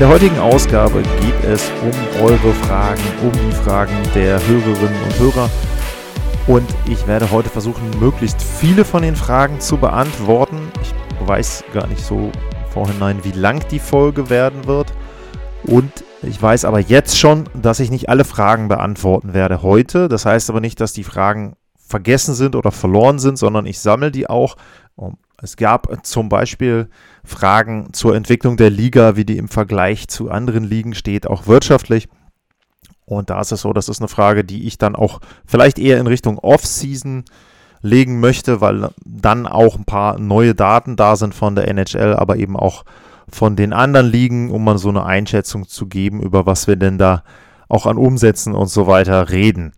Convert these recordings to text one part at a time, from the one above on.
In der heutigen Ausgabe geht es um eure Fragen, um die Fragen der Hörerinnen und Hörer. Und ich werde heute versuchen, möglichst viele von den Fragen zu beantworten. Ich weiß gar nicht so vorhinein, wie lang die Folge werden wird. Und ich weiß aber jetzt schon, dass ich nicht alle Fragen beantworten werde heute. Das heißt aber nicht, dass die Fragen vergessen sind oder verloren sind, sondern ich sammle die auch. Es gab zum Beispiel Fragen zur Entwicklung der Liga, wie die im Vergleich zu anderen Ligen steht, auch wirtschaftlich. Und da ist es so, das ist eine Frage, die ich dann auch vielleicht eher in Richtung Off-Season legen möchte, weil dann auch ein paar neue Daten da sind von der NHL, aber eben auch von den anderen Ligen, um mal so eine Einschätzung zu geben, über was wir denn da auch an Umsätzen und so weiter reden.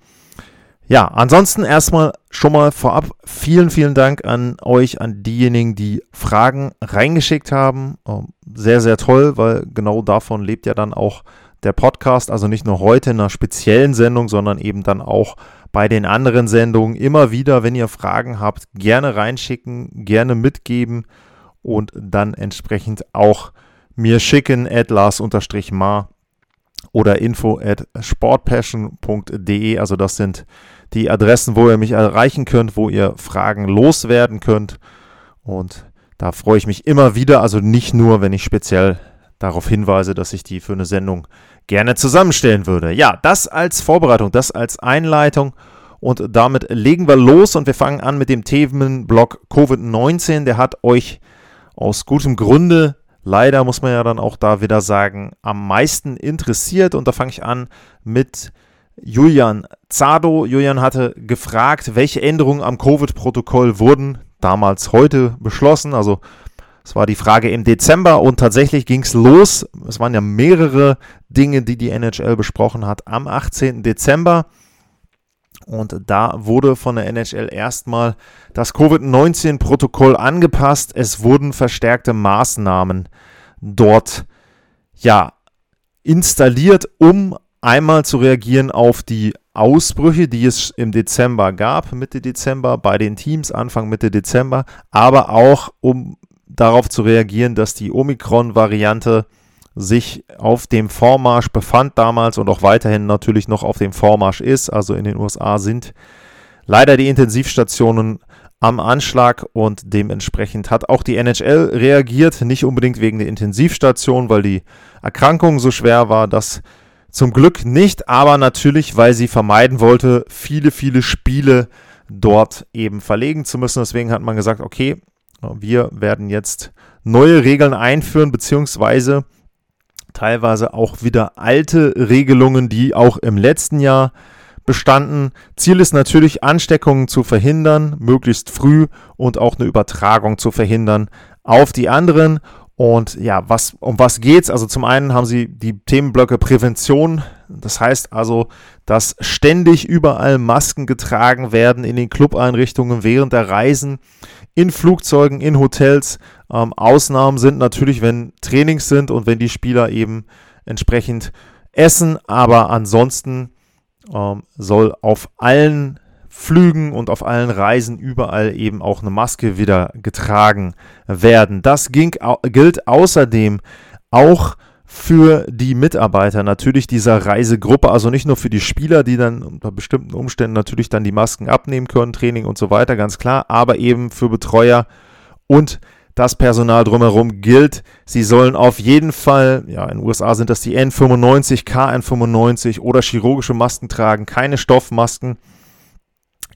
Ja, ansonsten erstmal schon mal vorab vielen, vielen Dank an euch, an diejenigen, die Fragen reingeschickt haben. Ähm, sehr, sehr toll, weil genau davon lebt ja dann auch der Podcast. Also nicht nur heute in einer speziellen Sendung, sondern eben dann auch bei den anderen Sendungen. Immer wieder, wenn ihr Fragen habt, gerne reinschicken, gerne mitgeben und dann entsprechend auch mir schicken at lars-mar oder info at sportpassion.de. Also das sind die Adressen, wo ihr mich erreichen könnt, wo ihr Fragen loswerden könnt. Und da freue ich mich immer wieder, also nicht nur, wenn ich speziell darauf hinweise, dass ich die für eine Sendung gerne zusammenstellen würde. Ja, das als Vorbereitung, das als Einleitung. Und damit legen wir los und wir fangen an mit dem Themenblock Covid-19. Der hat euch aus gutem Grunde leider muss man ja dann auch da wieder sagen, am meisten interessiert. Und da fange ich an mit Julian Zado. Julian hatte gefragt, welche Änderungen am Covid-Protokoll wurden damals heute beschlossen. Also es war die Frage im Dezember und tatsächlich ging es los. Es waren ja mehrere Dinge, die die NHL besprochen hat am 18. Dezember. Und da wurde von der NHL erstmal das Covid-19-Protokoll angepasst. Es wurden verstärkte Maßnahmen dort ja installiert, um einmal zu reagieren auf die Ausbrüche, die es im Dezember gab, Mitte Dezember bei den Teams, Anfang Mitte Dezember, aber auch um darauf zu reagieren, dass die Omikron-Variante sich auf dem Vormarsch befand damals und auch weiterhin natürlich noch auf dem Vormarsch ist. Also in den USA sind leider die Intensivstationen am Anschlag und dementsprechend hat auch die NHL reagiert, nicht unbedingt wegen der Intensivstation, weil die Erkrankung so schwer war, das zum Glück nicht, aber natürlich, weil sie vermeiden wollte, viele, viele Spiele dort eben verlegen zu müssen. Deswegen hat man gesagt, okay, wir werden jetzt neue Regeln einführen, beziehungsweise teilweise auch wieder alte Regelungen, die auch im letzten Jahr bestanden. Ziel ist natürlich, Ansteckungen zu verhindern, möglichst früh und auch eine Übertragung zu verhindern auf die anderen. Und ja, was, um was geht's? Also zum einen haben sie die Themenblöcke Prävention. Das heißt also, dass ständig überall Masken getragen werden in den Clubeinrichtungen während der Reisen, in Flugzeugen, in Hotels. Ähm, Ausnahmen sind natürlich, wenn Trainings sind und wenn die Spieler eben entsprechend essen. Aber ansonsten ähm, soll auf allen Flügen und auf allen Reisen überall eben auch eine Maske wieder getragen werden. Das ging, gilt außerdem auch für die Mitarbeiter natürlich dieser Reisegruppe, also nicht nur für die Spieler, die dann unter bestimmten Umständen natürlich dann die Masken abnehmen können, Training und so weiter, ganz klar, aber eben für Betreuer und das Personal drumherum gilt. Sie sollen auf jeden Fall, ja, in den USA sind das die N95, KN95 oder chirurgische Masken tragen, keine Stoffmasken.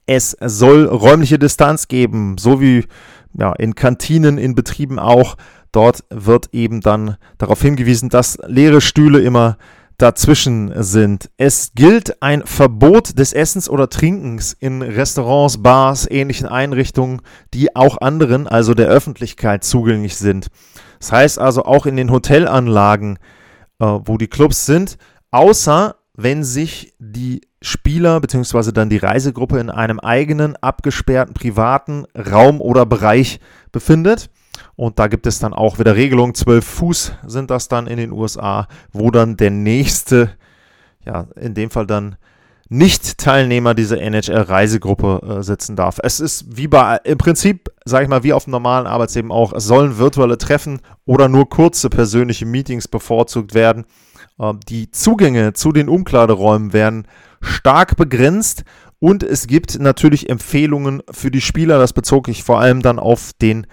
Es soll räumliche Distanz geben, so wie ja, in Kantinen, in Betrieben auch. Dort wird eben dann darauf hingewiesen, dass leere Stühle immer dazwischen sind. Es gilt ein Verbot des Essens oder Trinkens in Restaurants, Bars, ähnlichen Einrichtungen, die auch anderen, also der Öffentlichkeit, zugänglich sind. Das heißt also auch in den Hotelanlagen, äh, wo die Clubs sind, außer wenn sich die Spieler bzw. dann die Reisegruppe in einem eigenen abgesperrten privaten Raum oder Bereich befindet. Und da gibt es dann auch wieder Regelungen. 12 Fuß sind das dann in den USA, wo dann der nächste, ja, in dem Fall dann nicht-Teilnehmer dieser NHL-Reisegruppe äh, sitzen darf. Es ist wie bei, im Prinzip, sage ich mal, wie auf dem normalen Arbeitsleben auch, es sollen virtuelle Treffen oder nur kurze persönliche Meetings bevorzugt werden. Äh, die Zugänge zu den Umkleideräumen werden stark begrenzt und es gibt natürlich Empfehlungen für die Spieler. Das bezog ich vor allem dann auf den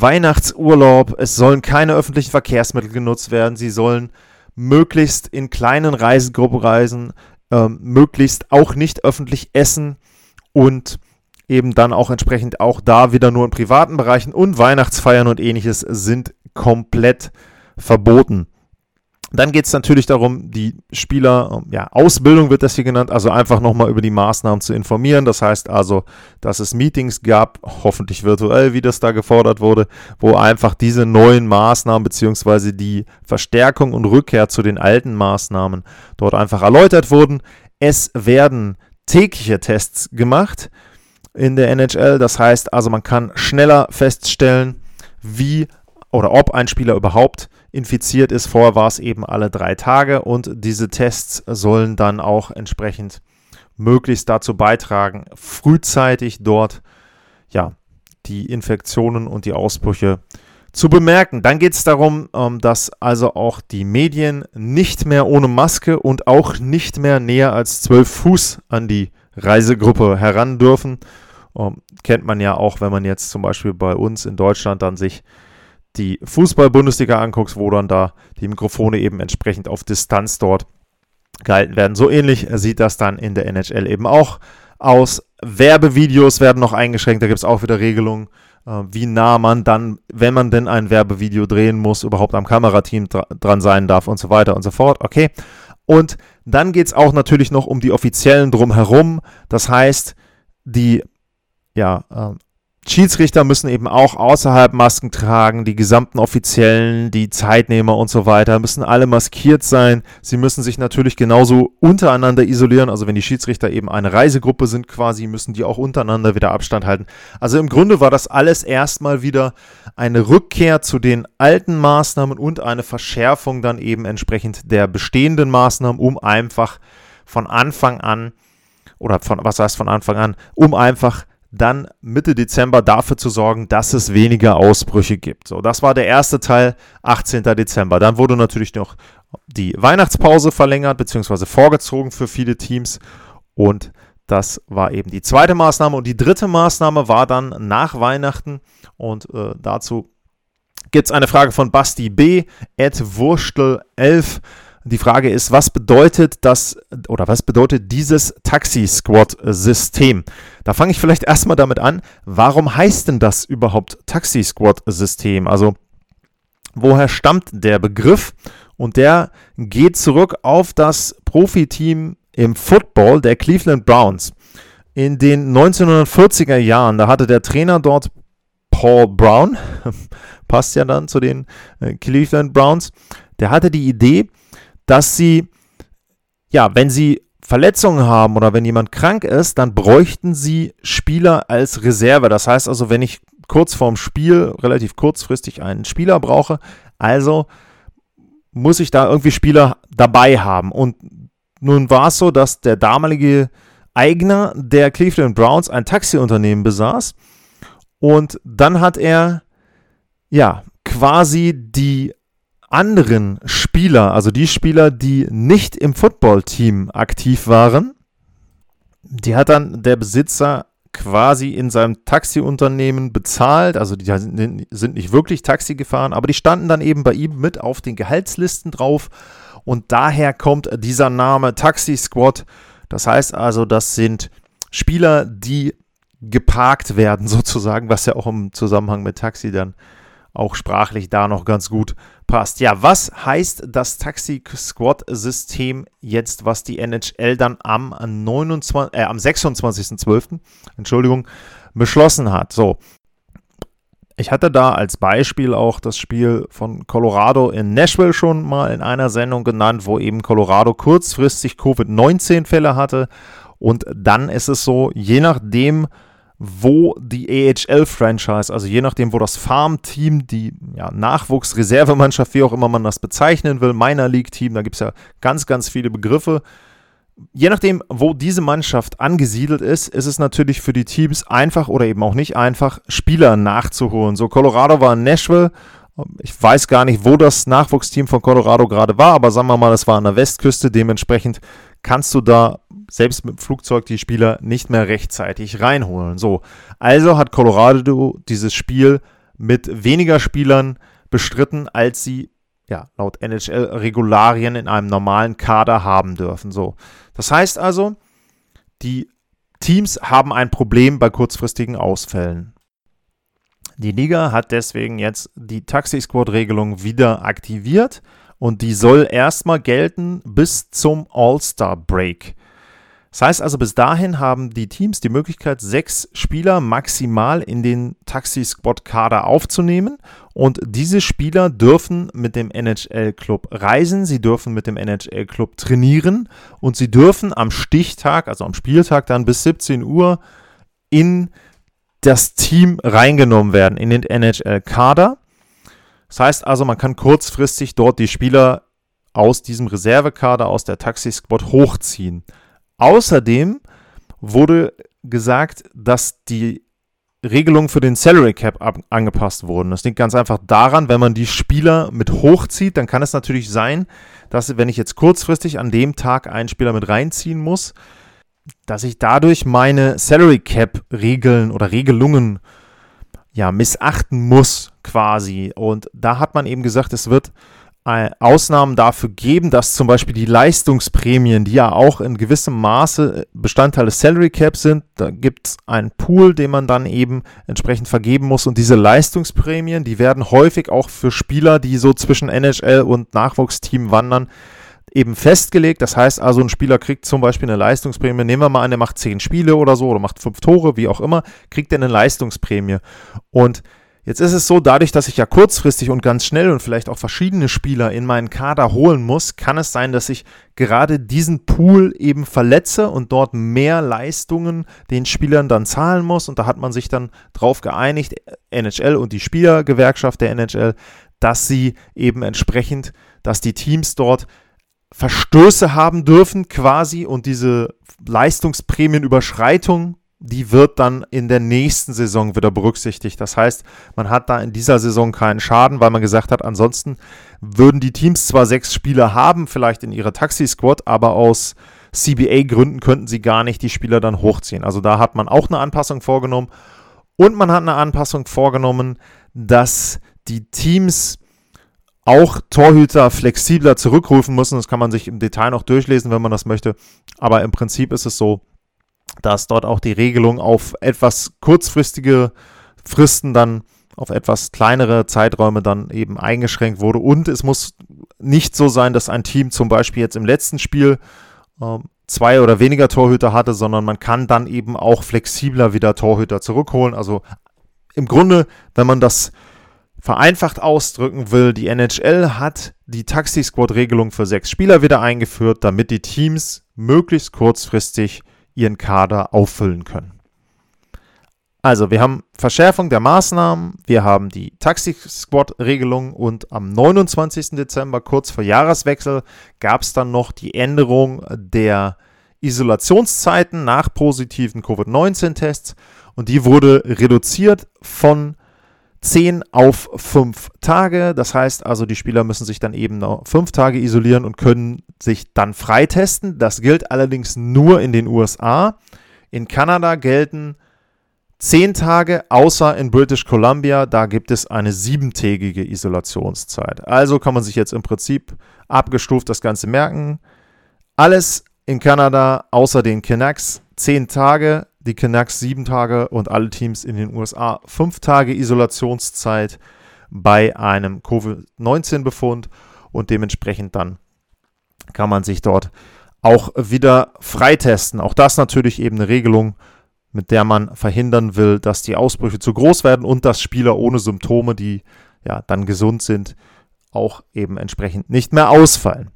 Weihnachtsurlaub. Es sollen keine öffentlichen Verkehrsmittel genutzt werden. Sie sollen möglichst in kleinen Reisegruppen reisen ähm, möglichst auch nicht öffentlich essen und eben dann auch entsprechend auch da wieder nur in privaten Bereichen und Weihnachtsfeiern und ähnliches sind komplett verboten. Dann geht es natürlich darum, die Spieler, ähm, ja, Ausbildung wird das hier genannt, also einfach nochmal über die Maßnahmen zu informieren. Das heißt also, dass es Meetings gab, hoffentlich virtuell, wie das da gefordert wurde, wo einfach diese neuen Maßnahmen beziehungsweise die Verstärkung und Rückkehr zu den alten Maßnahmen dort einfach erläutert wurden. Es werden tägliche Tests gemacht in der NHL. Das heißt also, man kann schneller feststellen, wie oder ob ein Spieler überhaupt infiziert ist. Vorher war es eben alle drei Tage und diese Tests sollen dann auch entsprechend möglichst dazu beitragen, frühzeitig dort ja, die Infektionen und die Ausbrüche zu bemerken. Dann geht es darum, ähm, dass also auch die Medien nicht mehr ohne Maske und auch nicht mehr näher als 12 Fuß an die Reisegruppe heran dürfen. Ähm, kennt man ja auch, wenn man jetzt zum Beispiel bei uns in Deutschland dann sich die Fußball-Bundesliga anguckst, wo dann da die Mikrofone eben entsprechend auf Distanz dort gehalten werden. So ähnlich sieht das dann in der NHL eben auch aus. Werbevideos werden noch eingeschränkt, da gibt es auch wieder Regelungen, äh, wie nah man dann, wenn man denn ein Werbevideo drehen muss, überhaupt am Kamerateam dra dran sein darf und so weiter und so fort. Okay. Und dann geht es auch natürlich noch um die offiziellen drumherum. Das heißt, die ja, äh, Schiedsrichter müssen eben auch außerhalb Masken tragen, die gesamten Offiziellen, die Zeitnehmer und so weiter müssen alle maskiert sein. Sie müssen sich natürlich genauso untereinander isolieren. Also wenn die Schiedsrichter eben eine Reisegruppe sind quasi, müssen die auch untereinander wieder Abstand halten. Also im Grunde war das alles erstmal wieder eine Rückkehr zu den alten Maßnahmen und eine Verschärfung dann eben entsprechend der bestehenden Maßnahmen, um einfach von Anfang an oder von was heißt von Anfang an, um einfach dann Mitte Dezember dafür zu sorgen, dass es weniger Ausbrüche gibt. So, das war der erste Teil, 18. Dezember. Dann wurde natürlich noch die Weihnachtspause verlängert bzw. vorgezogen für viele Teams und das war eben die zweite Maßnahme. Und die dritte Maßnahme war dann nach Weihnachten und äh, dazu gibt es eine Frage von Basti B. at Wurstel 11. Die Frage ist, was bedeutet das oder was bedeutet dieses Taxi-Squad-System? Da fange ich vielleicht erstmal damit an, warum heißt denn das überhaupt Taxi-Squad-System? Also, woher stammt der Begriff? Und der geht zurück auf das Profiteam im Football der Cleveland Browns. In den 1940er Jahren, da hatte der Trainer dort Paul Brown, passt ja dann zu den äh, Cleveland Browns, der hatte die Idee, dass sie, ja, wenn sie Verletzungen haben oder wenn jemand krank ist, dann bräuchten sie Spieler als Reserve. Das heißt also, wenn ich kurz vorm Spiel, relativ kurzfristig einen Spieler brauche, also muss ich da irgendwie Spieler dabei haben. Und nun war es so, dass der damalige Eigner der Cleveland Browns ein Taxiunternehmen besaß. Und dann hat er ja quasi die anderen Spieler, also die Spieler, die nicht im Footballteam aktiv waren, die hat dann der Besitzer quasi in seinem Taxiunternehmen bezahlt. Also die sind nicht wirklich Taxi gefahren, aber die standen dann eben bei ihm mit auf den Gehaltslisten drauf. Und daher kommt dieser Name Taxi Squad. Das heißt also, das sind Spieler, die geparkt werden sozusagen, was ja auch im Zusammenhang mit Taxi dann auch sprachlich da noch ganz gut passt. Ja, was heißt das Taxi-Squad-System jetzt, was die NHL dann am, 29, äh, am 26.12. Entschuldigung, beschlossen hat? So, Ich hatte da als Beispiel auch das Spiel von Colorado in Nashville schon mal in einer Sendung genannt, wo eben Colorado kurzfristig Covid-19-Fälle hatte. Und dann ist es so, je nachdem, wo die AHL-Franchise, also je nachdem, wo das Farm-Team, die ja, Nachwuchs-Reservemannschaft, wie auch immer man das bezeichnen will, Minor League-Team, da gibt es ja ganz, ganz viele Begriffe, je nachdem, wo diese Mannschaft angesiedelt ist, ist es natürlich für die Teams einfach oder eben auch nicht einfach, Spieler nachzuholen. So, Colorado war in Nashville. Ich weiß gar nicht, wo das Nachwuchsteam von Colorado gerade war, aber sagen wir mal, es war an der Westküste. Dementsprechend kannst du da selbst mit dem Flugzeug die Spieler nicht mehr rechtzeitig reinholen. So, also hat Colorado dieses Spiel mit weniger Spielern bestritten, als sie ja, laut NHL-Regularien in einem normalen Kader haben dürfen. So. Das heißt also, die Teams haben ein Problem bei kurzfristigen Ausfällen. Die Liga hat deswegen jetzt die Taxi-Squad-Regelung wieder aktiviert und die soll erstmal gelten bis zum All-Star-Break. Das heißt also, bis dahin haben die Teams die Möglichkeit, sechs Spieler maximal in den Taxi-Squad-Kader aufzunehmen. Und diese Spieler dürfen mit dem NHL-Club reisen, sie dürfen mit dem NHL-Club trainieren und sie dürfen am Stichtag, also am Spieltag dann bis 17 Uhr in das Team reingenommen werden, in den NHL-Kader. Das heißt also, man kann kurzfristig dort die Spieler aus diesem Reservekader, aus der Taxi-Squad hochziehen. Außerdem wurde gesagt, dass die Regelungen für den Salary Cap angepasst wurden. Das liegt ganz einfach daran, wenn man die Spieler mit hochzieht, dann kann es natürlich sein, dass wenn ich jetzt kurzfristig an dem Tag einen Spieler mit reinziehen muss, dass ich dadurch meine Salary Cap Regeln oder Regelungen ja missachten muss quasi. Und da hat man eben gesagt, es wird Ausnahmen dafür geben, dass zum Beispiel die Leistungsprämien, die ja auch in gewissem Maße Bestandteil des Salary Caps sind, da gibt es einen Pool, den man dann eben entsprechend vergeben muss. Und diese Leistungsprämien, die werden häufig auch für Spieler, die so zwischen NHL und Nachwuchsteam wandern, eben festgelegt. Das heißt also, ein Spieler kriegt zum Beispiel eine Leistungsprämie. Nehmen wir mal an, der macht zehn Spiele oder so oder macht fünf Tore, wie auch immer, kriegt er eine Leistungsprämie. Und Jetzt ist es so, dadurch, dass ich ja kurzfristig und ganz schnell und vielleicht auch verschiedene Spieler in meinen Kader holen muss, kann es sein, dass ich gerade diesen Pool eben verletze und dort mehr Leistungen den Spielern dann zahlen muss. Und da hat man sich dann drauf geeinigt, NHL und die Spielergewerkschaft der NHL, dass sie eben entsprechend, dass die Teams dort Verstöße haben dürfen quasi und diese Leistungsprämienüberschreitung die wird dann in der nächsten Saison wieder berücksichtigt. Das heißt, man hat da in dieser Saison keinen Schaden, weil man gesagt hat, ansonsten würden die Teams zwar sechs Spieler haben, vielleicht in ihrer Taxi-Squad, aber aus CBA-Gründen könnten sie gar nicht die Spieler dann hochziehen. Also da hat man auch eine Anpassung vorgenommen. Und man hat eine Anpassung vorgenommen, dass die Teams auch Torhüter flexibler zurückrufen müssen. Das kann man sich im Detail noch durchlesen, wenn man das möchte. Aber im Prinzip ist es so, dass dort auch die Regelung auf etwas kurzfristige Fristen dann auf etwas kleinere Zeiträume dann eben eingeschränkt wurde. Und es muss nicht so sein, dass ein Team zum Beispiel jetzt im letzten Spiel äh, zwei oder weniger Torhüter hatte, sondern man kann dann eben auch flexibler wieder Torhüter zurückholen. Also im Grunde, wenn man das vereinfacht ausdrücken will, die NHL hat die Taxi-Squad-Regelung für sechs Spieler wieder eingeführt, damit die Teams möglichst kurzfristig ihren Kader auffüllen können. Also, wir haben Verschärfung der Maßnahmen, wir haben die Taxi-Squad-Regelung und am 29. Dezember, kurz vor Jahreswechsel, gab es dann noch die Änderung der Isolationszeiten nach positiven Covid-19-Tests und die wurde reduziert von 10 auf 5 Tage. Das heißt also, die Spieler müssen sich dann eben noch 5 Tage isolieren und können sich dann freitesten. Das gilt allerdings nur in den USA. In Kanada gelten 10 Tage, außer in British Columbia, da gibt es eine siebentägige Isolationszeit. Also kann man sich jetzt im Prinzip abgestuft das Ganze merken. Alles in Kanada, außer den Canucks, 10 Tage, die Canucks sieben Tage und alle Teams in den USA fünf Tage Isolationszeit bei einem Covid-19-Befund und dementsprechend dann kann man sich dort auch wieder freitesten. Auch das natürlich eben eine Regelung mit der man verhindern will, dass die Ausbrüche zu groß werden und dass Spieler ohne Symptome, die ja dann gesund sind, auch eben entsprechend nicht mehr ausfallen.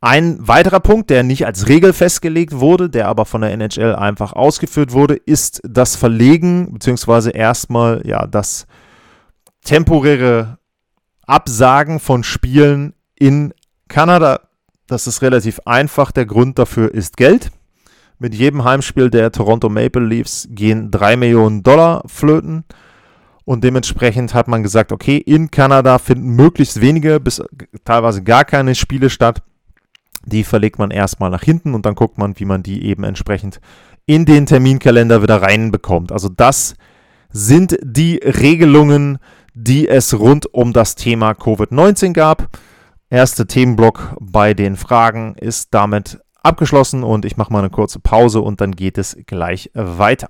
Ein weiterer Punkt, der nicht als Regel festgelegt wurde, der aber von der NHL einfach ausgeführt wurde, ist das Verlegen beziehungsweise erstmal ja das temporäre Absagen von Spielen in Kanada. Das ist relativ einfach. Der Grund dafür ist Geld. Mit jedem Heimspiel der Toronto Maple Leafs gehen 3 Millionen Dollar flöten. Und dementsprechend hat man gesagt, okay, in Kanada finden möglichst wenige bis teilweise gar keine Spiele statt. Die verlegt man erstmal nach hinten und dann guckt man, wie man die eben entsprechend in den Terminkalender wieder reinbekommt. Also das sind die Regelungen, die es rund um das Thema Covid-19 gab. Erste Themenblock bei den Fragen ist damit abgeschlossen und ich mache mal eine kurze Pause und dann geht es gleich weiter.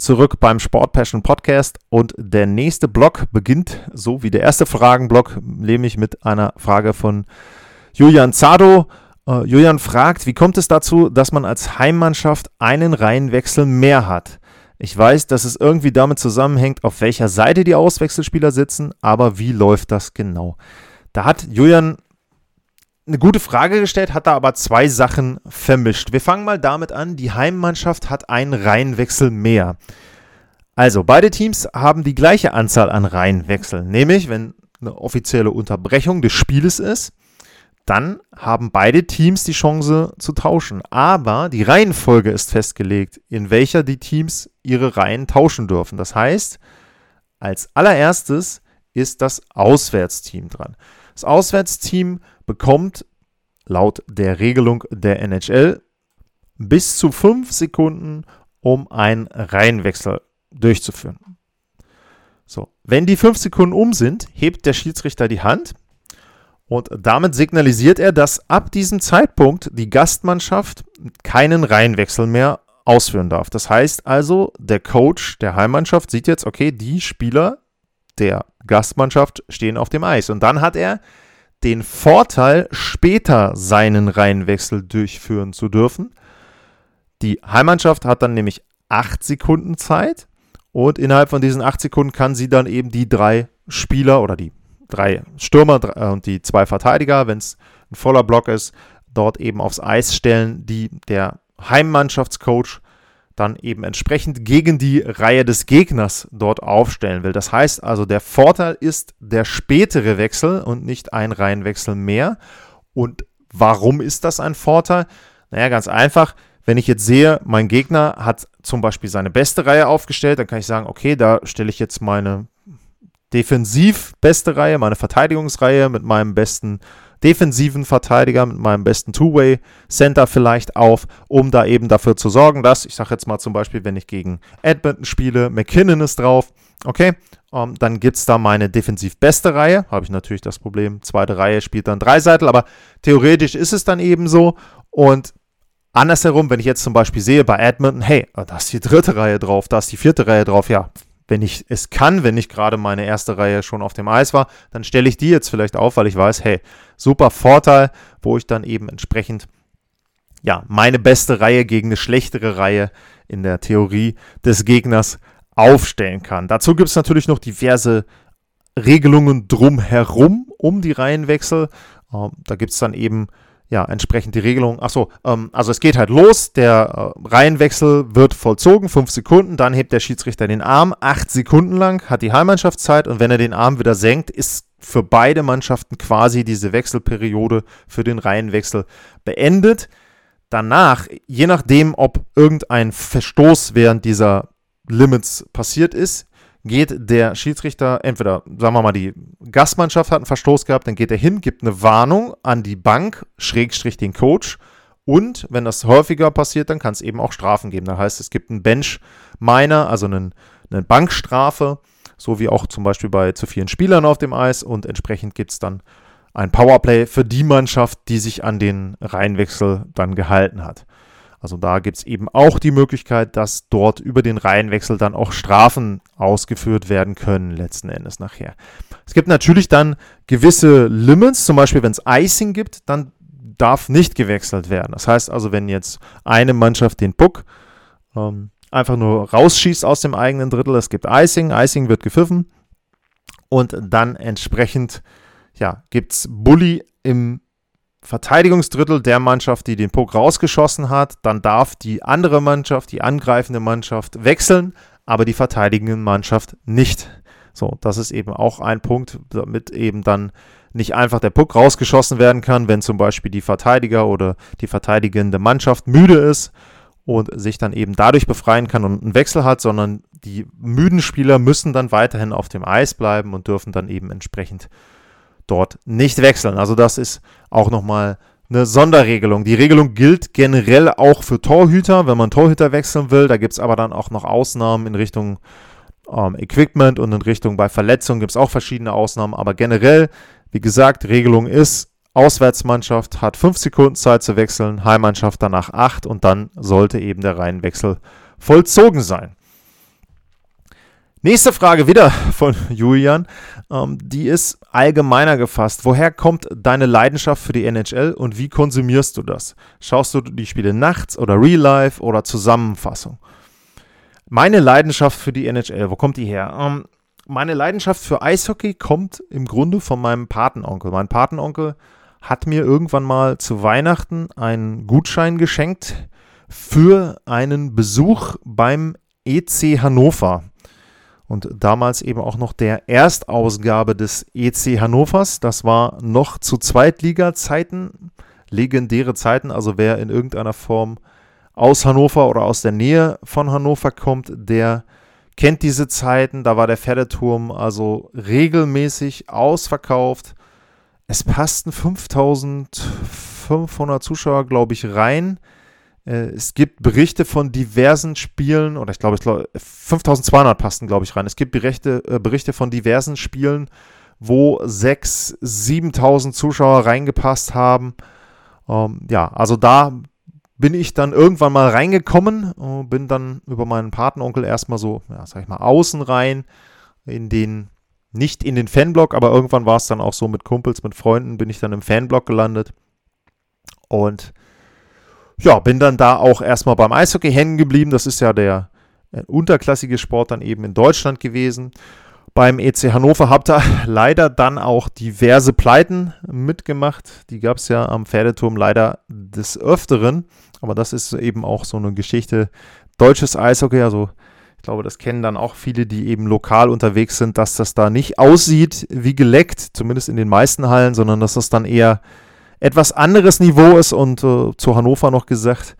Zurück beim Sport Passion Podcast und der nächste Block beginnt so wie der erste Fragenblock, nämlich mit einer Frage von Julian Zado. Uh, Julian fragt, wie kommt es dazu, dass man als Heimmannschaft einen Reihenwechsel mehr hat? Ich weiß, dass es irgendwie damit zusammenhängt, auf welcher Seite die Auswechselspieler sitzen, aber wie läuft das genau? Da hat Julian eine gute Frage gestellt, hat da aber zwei Sachen vermischt. Wir fangen mal damit an, die Heimmannschaft hat einen Reihenwechsel mehr. Also, beide Teams haben die gleiche Anzahl an Reihenwechseln, nämlich wenn eine offizielle Unterbrechung des Spieles ist, dann haben beide Teams die Chance zu tauschen. Aber die Reihenfolge ist festgelegt, in welcher die Teams ihre Reihen tauschen dürfen. Das heißt, als allererstes ist das Auswärtsteam dran. Das Auswärtsteam bekommt laut der Regelung der NHL bis zu fünf Sekunden, um einen Reihenwechsel durchzuführen. So, wenn die fünf Sekunden um sind, hebt der Schiedsrichter die Hand und damit signalisiert er, dass ab diesem Zeitpunkt die Gastmannschaft keinen Reihenwechsel mehr ausführen darf. Das heißt also, der Coach der Heimmannschaft sieht jetzt, okay, die Spieler der Gastmannschaft stehen auf dem Eis. Und dann hat er den Vorteil, später seinen Reihenwechsel durchführen zu dürfen. Die Heimmannschaft hat dann nämlich acht Sekunden Zeit und innerhalb von diesen acht Sekunden kann sie dann eben die drei Spieler oder die drei Stürmer äh, und die zwei Verteidiger, wenn es ein voller Block ist, dort eben aufs Eis stellen, die der Heimmannschaftscoach dann eben entsprechend gegen die Reihe des Gegners dort aufstellen will. Das heißt also, der Vorteil ist der spätere Wechsel und nicht ein Reihenwechsel mehr. Und warum ist das ein Vorteil? Naja, ganz einfach. Wenn ich jetzt sehe, mein Gegner hat zum Beispiel seine beste Reihe aufgestellt, dann kann ich sagen, okay, da stelle ich jetzt meine defensiv beste Reihe, meine Verteidigungsreihe mit meinem besten defensiven Verteidiger, mit meinem besten Two-Way-Center vielleicht auf, um da eben dafür zu sorgen, dass, ich sage jetzt mal zum Beispiel, wenn ich gegen Edmonton spiele, McKinnon ist drauf, okay, um, ähm, dann gibt es da meine defensiv beste Reihe, habe ich natürlich das Problem, zweite Reihe spielt dann Dreiseitel, aber theoretisch ist es dann eben so. Und andersherum, wenn ich jetzt zum Beispiel sehe bei Edmonton, hey, da ist die dritte Reihe drauf, da ist die vierte Reihe drauf, ja, wenn ich es kann, wenn ich gerade meine erste Reihe schon auf dem Eis war, dann stelle ich die jetzt vielleicht auf, weil ich weiß, hey, super Vorteil, wo ich dann eben entsprechend ja, meine beste Reihe gegen eine schlechtere Reihe in der Theorie des Gegners aufstellen kann. Dazu gibt es natürlich noch diverse Regelungen drumherum um die Reihenwechsel. Ähm, da gibt es dann eben ja, entsprechend die Regelung. Achso, ähm, also es geht halt los, der äh, Reihenwechsel wird vollzogen, fünf Sekunden, dann hebt der Schiedsrichter den Arm, acht Sekunden lang hat die Heimmannschaftszeit. Und wenn er den Arm wieder senkt, ist für beide Mannschaften quasi diese Wechselperiode für den Reihenwechsel beendet. Danach, je nachdem, ob irgendein Verstoß während dieser Limits passiert ist, geht der Schiedsrichter, entweder, sagen wir mal, die Gastmannschaft hat einen Verstoß gehabt, dann geht er hin, gibt eine Warnung an die Bank, Schrägstrich den Coach. Und wenn das häufiger passiert, dann kann es eben auch Strafen geben. Das heißt, es gibt einen Bench-Miner, also einen, eine Bankstrafe, so wie auch zum Beispiel bei zu vielen Spielern auf dem Eis. Und entsprechend gibt es dann ein Powerplay für die Mannschaft, die sich an den Reihenwechsel dann gehalten hat. Also da gibt es eben auch die Möglichkeit, dass dort über den Reihenwechsel dann auch Strafen ausgeführt werden können, letzten Endes nachher. Es gibt natürlich dann gewisse Limits, zum Beispiel wenn es Icing gibt, dann darf nicht gewechselt werden. Das heißt also, wenn jetzt eine Mannschaft den Puck ähm, einfach nur rausschießt aus dem eigenen Drittel, es gibt Icing, Icing wird gepfiffen und dann entsprechend ja, gibt es Bully im Verteidigungsdrittel der Mannschaft, die den Puck rausgeschossen hat. Dann darf die andere Mannschaft, die angreifende Mannschaft wechseln, aber die verteidigende Mannschaft nicht. So, das ist eben auch ein Punkt, damit eben dann nicht einfach der Puck rausgeschossen werden kann, wenn zum Beispiel die Verteidiger oder die verteidigende Mannschaft müde ist und sich dann eben dadurch befreien kann und einen Wechsel hat, sondern die müden Spieler müssen dann weiterhin auf dem Eis bleiben und dürfen dann eben entsprechend dort nicht wechseln. Also das ist auch nochmal eine Sonderregelung. Die Regelung gilt generell auch für Torhüter, wenn man Torhüter wechseln will. Da gibt es aber dann auch noch Ausnahmen in Richtung ähm, Equipment und in Richtung bei Verletzungen gibt es auch verschiedene Ausnahmen. Aber generell, wie gesagt, Regelung ist, Auswärtsmannschaft hat fünf Sekunden Zeit zu wechseln, Heimmannschaft danach acht und dann sollte eben der Reihenwechsel vollzogen sein. Nächste Frage wieder von Julian. Ähm, die ist allgemeiner gefasst. Woher kommt deine Leidenschaft für die NHL und wie konsumierst du das? Schaust du die Spiele nachts oder Real Life oder Zusammenfassung? Meine Leidenschaft für die NHL, wo kommt die her? Ähm, meine Leidenschaft für Eishockey kommt im Grunde von meinem Patenonkel. Mein Patenonkel hat mir irgendwann mal zu Weihnachten einen Gutschein geschenkt für einen Besuch beim EC Hannover und damals eben auch noch der Erstausgabe des EC Hannovers. Das war noch zu Zweitliga-Zeiten, legendäre Zeiten. Also wer in irgendeiner Form aus Hannover oder aus der Nähe von Hannover kommt, der kennt diese Zeiten. Da war der Pferdeturm also regelmäßig ausverkauft. Es passten 5500 Zuschauer, glaube ich, rein. Äh, es gibt Berichte von diversen Spielen, oder ich glaube, ich glaube 5200 passten, glaube ich, rein. Es gibt Berichte, äh, Berichte von diversen Spielen, wo 6.000, 7.000 Zuschauer reingepasst haben. Ähm, ja, also da bin ich dann irgendwann mal reingekommen, äh, bin dann über meinen Patenonkel erstmal so, ja, sag ich mal, außen rein, in den, nicht in den Fanblock, aber irgendwann war es dann auch so mit Kumpels, mit Freunden, bin ich dann im Fanblock gelandet. Und ja, bin dann da auch erstmal beim Eishockey hängen geblieben. Das ist ja der äh, unterklassige Sport dann eben in Deutschland gewesen. Beim EC Hannover habt ihr leider dann auch diverse Pleiten mitgemacht. Die gab es ja am Pferdeturm leider des Öfteren. Aber das ist eben auch so eine Geschichte. Deutsches Eishockey, also ich glaube, das kennen dann auch viele, die eben lokal unterwegs sind, dass das da nicht aussieht wie geleckt, zumindest in den meisten Hallen, sondern dass das dann eher etwas anderes Niveau ist. Und äh, zu Hannover noch gesagt,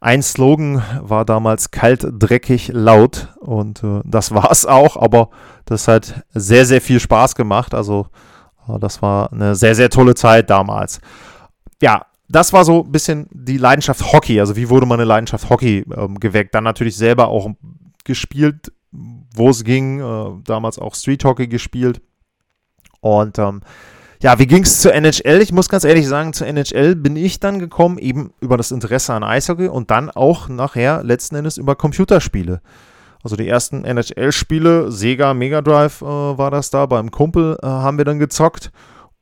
ein Slogan war damals kalt, dreckig, laut. Und äh, das war es auch, aber das hat sehr, sehr viel Spaß gemacht. Also äh, das war eine sehr, sehr tolle Zeit damals. Ja, das war so ein bisschen die Leidenschaft Hockey. Also wie wurde meine Leidenschaft Hockey ähm, geweckt? Dann natürlich selber auch gespielt, wo es ging. Äh, damals auch Street Hockey gespielt. Und ähm, ja, wie ging es zur NHL? Ich muss ganz ehrlich sagen, zur NHL bin ich dann gekommen, eben über das Interesse an Eishockey und dann auch nachher letzten Endes über Computerspiele. Also die ersten NHL-Spiele, Sega Mega Drive äh, war das da, beim Kumpel äh, haben wir dann gezockt.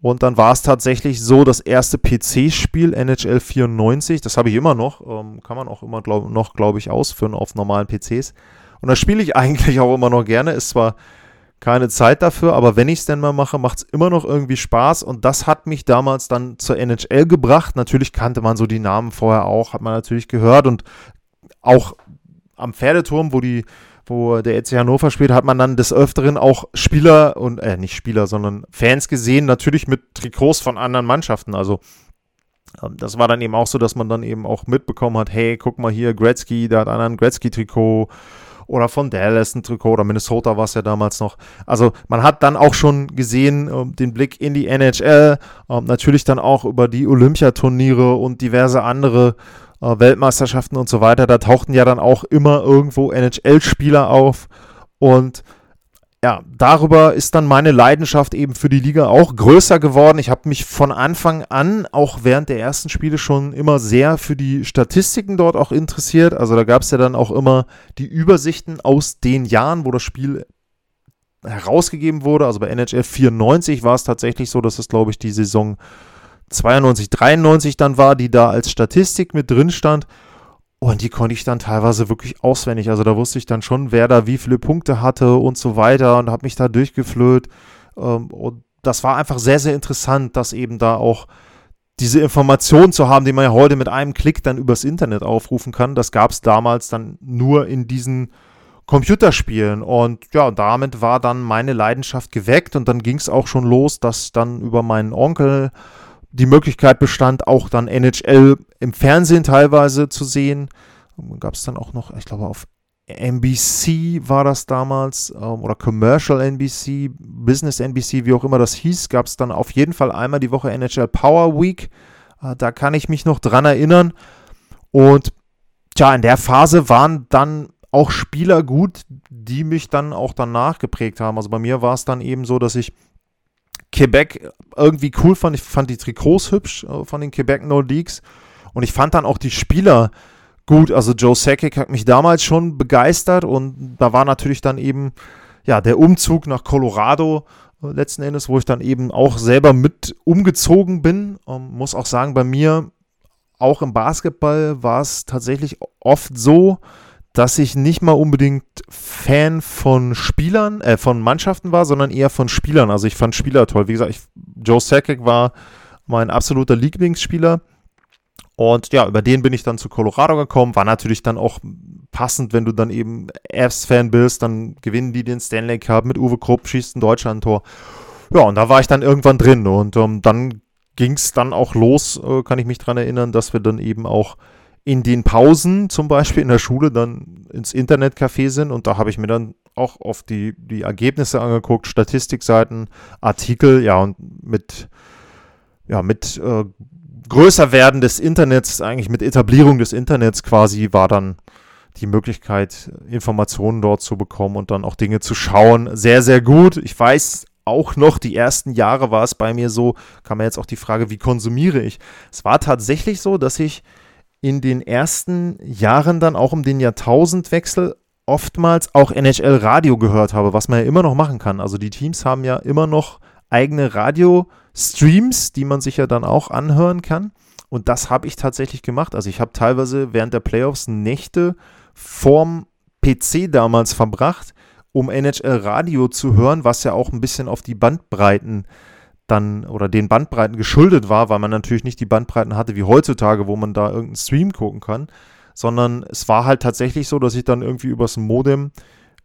Und dann war es tatsächlich so, das erste PC-Spiel NHL 94, das habe ich immer noch, ähm, kann man auch immer glaub, noch, glaube ich, ausführen auf normalen PCs. Und das spiele ich eigentlich auch immer noch gerne. Ist zwar keine Zeit dafür, aber wenn ich es denn mal mache, macht es immer noch irgendwie Spaß und das hat mich damals dann zur NHL gebracht. Natürlich kannte man so die Namen vorher auch, hat man natürlich gehört und auch am Pferdeturm, wo die wo der EC Hannover spielt, hat man dann des Öfteren auch Spieler und, äh, nicht Spieler, sondern Fans gesehen, natürlich mit Trikots von anderen Mannschaften. Also ähm, das war dann eben auch so, dass man dann eben auch mitbekommen hat, hey, guck mal hier, Gretzky, der hat einen Gretzky-Trikot oder von Dallas ein Trikot oder Minnesota war es ja damals noch. Also man hat dann auch schon gesehen, äh, den Blick in die NHL, äh, natürlich dann auch über die Olympiaturniere und diverse andere äh, Weltmeisterschaften und so weiter. Da tauchten ja dann auch immer irgendwo NHL-Spieler auf und ja, darüber ist dann meine Leidenschaft eben für die Liga auch größer geworden. Ich habe mich von Anfang an, auch während der ersten Spiele, schon immer sehr für die Statistiken dort auch interessiert. Also da gab es ja dann auch immer die Übersichten aus den Jahren, wo das Spiel herausgegeben wurde. Also bei NHL 94 war es tatsächlich so, dass es, glaube ich, die Saison 92, 93 dann war, die da als Statistik mit drin stand. Und die konnte ich dann teilweise wirklich auswendig. Also da wusste ich dann schon, wer da wie viele Punkte hatte und so weiter und habe mich da durchgeflöht. Ähm, und das war einfach sehr, sehr interessant, dass eben da auch diese Informationen zu haben, die man ja heute mit einem Klick dann übers Internet aufrufen kann. Das gab es damals dann nur in diesen Computerspielen. Und ja, damit war dann meine Leidenschaft geweckt und dann ging es auch schon los, dass dann über meinen Onkel die Möglichkeit bestand, auch dann NHL im Fernsehen teilweise zu sehen. Gab es dann auch noch, ich glaube, auf NBC war das damals ähm, oder Commercial NBC, Business NBC, wie auch immer das hieß, gab es dann auf jeden Fall einmal die Woche NHL Power Week. Äh, da kann ich mich noch dran erinnern. Und tja, in der Phase waren dann auch Spieler gut, die mich dann auch danach geprägt haben. Also bei mir war es dann eben so, dass ich Quebec irgendwie cool fand. Ich fand die Trikots hübsch äh, von den Quebec No Leagues. Und ich fand dann auch die Spieler gut. Also Joe Sakic hat mich damals schon begeistert. Und da war natürlich dann eben ja, der Umzug nach Colorado äh, letzten Endes, wo ich dann eben auch selber mit umgezogen bin. Ähm, muss auch sagen, bei mir, auch im Basketball, war es tatsächlich oft so, dass ich nicht mal unbedingt Fan von Spielern, äh, von Mannschaften war, sondern eher von Spielern. Also ich fand Spieler toll. Wie gesagt, ich, Joe Sakic war mein absoluter Lieblingsspieler. Und ja, über den bin ich dann zu Colorado gekommen. War natürlich dann auch passend, wenn du dann eben Avs-Fan bist, dann gewinnen die den Stanley Cup mit Uwe Krupp, schießt ein Deutschland-Tor. Ja, und da war ich dann irgendwann drin. Und ähm, dann ging es dann auch los, äh, kann ich mich daran erinnern, dass wir dann eben auch in den Pausen zum Beispiel in der Schule dann ins Internetcafé sind und da habe ich mir dann auch auf die, die Ergebnisse angeguckt, Statistikseiten, Artikel, ja, und mit, ja, mit äh, Größerwerden des Internets, eigentlich mit Etablierung des Internets quasi, war dann die Möglichkeit, Informationen dort zu bekommen und dann auch Dinge zu schauen. Sehr, sehr gut. Ich weiß auch noch, die ersten Jahre war es bei mir so, kam mir jetzt auch die Frage, wie konsumiere ich? Es war tatsächlich so, dass ich in den ersten Jahren dann auch um den Jahrtausendwechsel oftmals auch NHL Radio gehört habe, was man ja immer noch machen kann. Also die Teams haben ja immer noch eigene Radio-Streams, die man sich ja dann auch anhören kann. Und das habe ich tatsächlich gemacht. Also ich habe teilweise während der Playoffs Nächte vorm PC damals verbracht, um NHL Radio zu hören, was ja auch ein bisschen auf die Bandbreiten äh, dann oder den Bandbreiten geschuldet war, weil man natürlich nicht die Bandbreiten hatte wie heutzutage, wo man da irgendeinen Stream gucken kann, sondern es war halt tatsächlich so, dass ich dann irgendwie übers Modem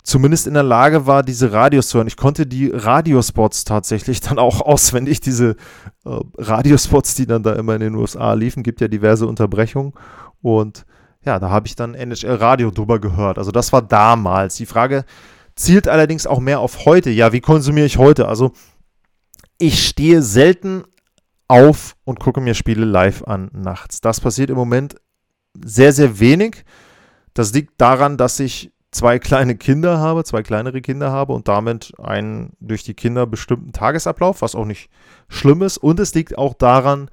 zumindest in der Lage war, diese Radios zu hören. Ich konnte die Radiospots tatsächlich dann auch auswendig, diese äh, Radiospots, die dann da immer in den USA liefen, gibt ja diverse Unterbrechungen und ja, da habe ich dann NHL Radio drüber gehört. Also das war damals. Die Frage zielt allerdings auch mehr auf heute. Ja, wie konsumiere ich heute? Also ich stehe selten auf und gucke mir Spiele live an nachts. Das passiert im Moment sehr, sehr wenig. Das liegt daran, dass ich zwei kleine Kinder habe, zwei kleinere Kinder habe und damit einen durch die Kinder bestimmten Tagesablauf, was auch nicht schlimm ist. Und es liegt auch daran,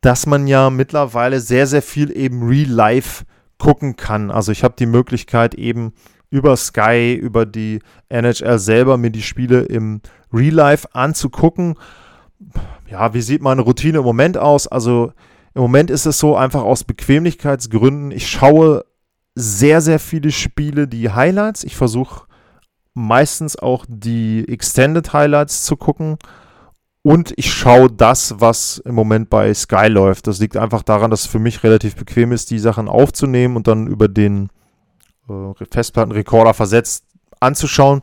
dass man ja mittlerweile sehr, sehr viel eben real life gucken kann. Also ich habe die Möglichkeit eben über Sky, über die NHL selber mir die Spiele im Real Life anzugucken. Ja, wie sieht meine Routine im Moment aus? Also im Moment ist es so einfach aus Bequemlichkeitsgründen. Ich schaue sehr, sehr viele Spiele, die Highlights. Ich versuche meistens auch die Extended Highlights zu gucken. Und ich schaue das, was im Moment bei Sky läuft. Das liegt einfach daran, dass es für mich relativ bequem ist, die Sachen aufzunehmen und dann über den äh, Festplattenrekorder versetzt anzuschauen.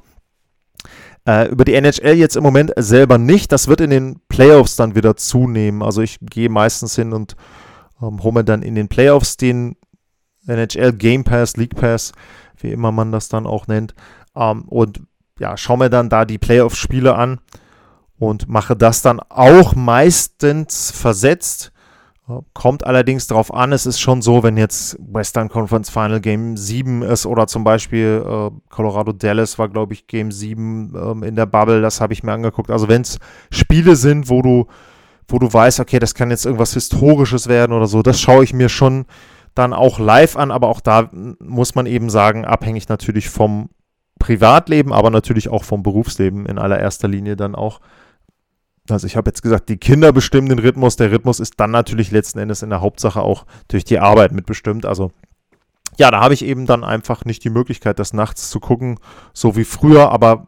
Äh, über die NHL jetzt im Moment selber nicht. Das wird in den Playoffs dann wieder zunehmen. Also ich gehe meistens hin und ähm, hole mir dann in den Playoffs den NHL Game Pass, League Pass, wie immer man das dann auch nennt. Ähm, und ja, schaue mir dann da die Playoff-Spiele an und mache das dann auch meistens versetzt Kommt allerdings darauf an, es ist schon so, wenn jetzt Western Conference Final Game 7 ist oder zum Beispiel äh, Colorado Dallas war, glaube ich, Game 7 ähm, in der Bubble, das habe ich mir angeguckt. Also wenn es Spiele sind, wo du, wo du weißt, okay, das kann jetzt irgendwas Historisches werden oder so, das schaue ich mir schon dann auch live an, aber auch da muss man eben sagen, abhängig natürlich vom Privatleben, aber natürlich auch vom Berufsleben in allererster Linie dann auch. Also ich habe jetzt gesagt, die Kinder bestimmen den Rhythmus. Der Rhythmus ist dann natürlich letzten Endes in der Hauptsache auch durch die Arbeit mitbestimmt. Also ja, da habe ich eben dann einfach nicht die Möglichkeit, das nachts zu gucken, so wie früher. Aber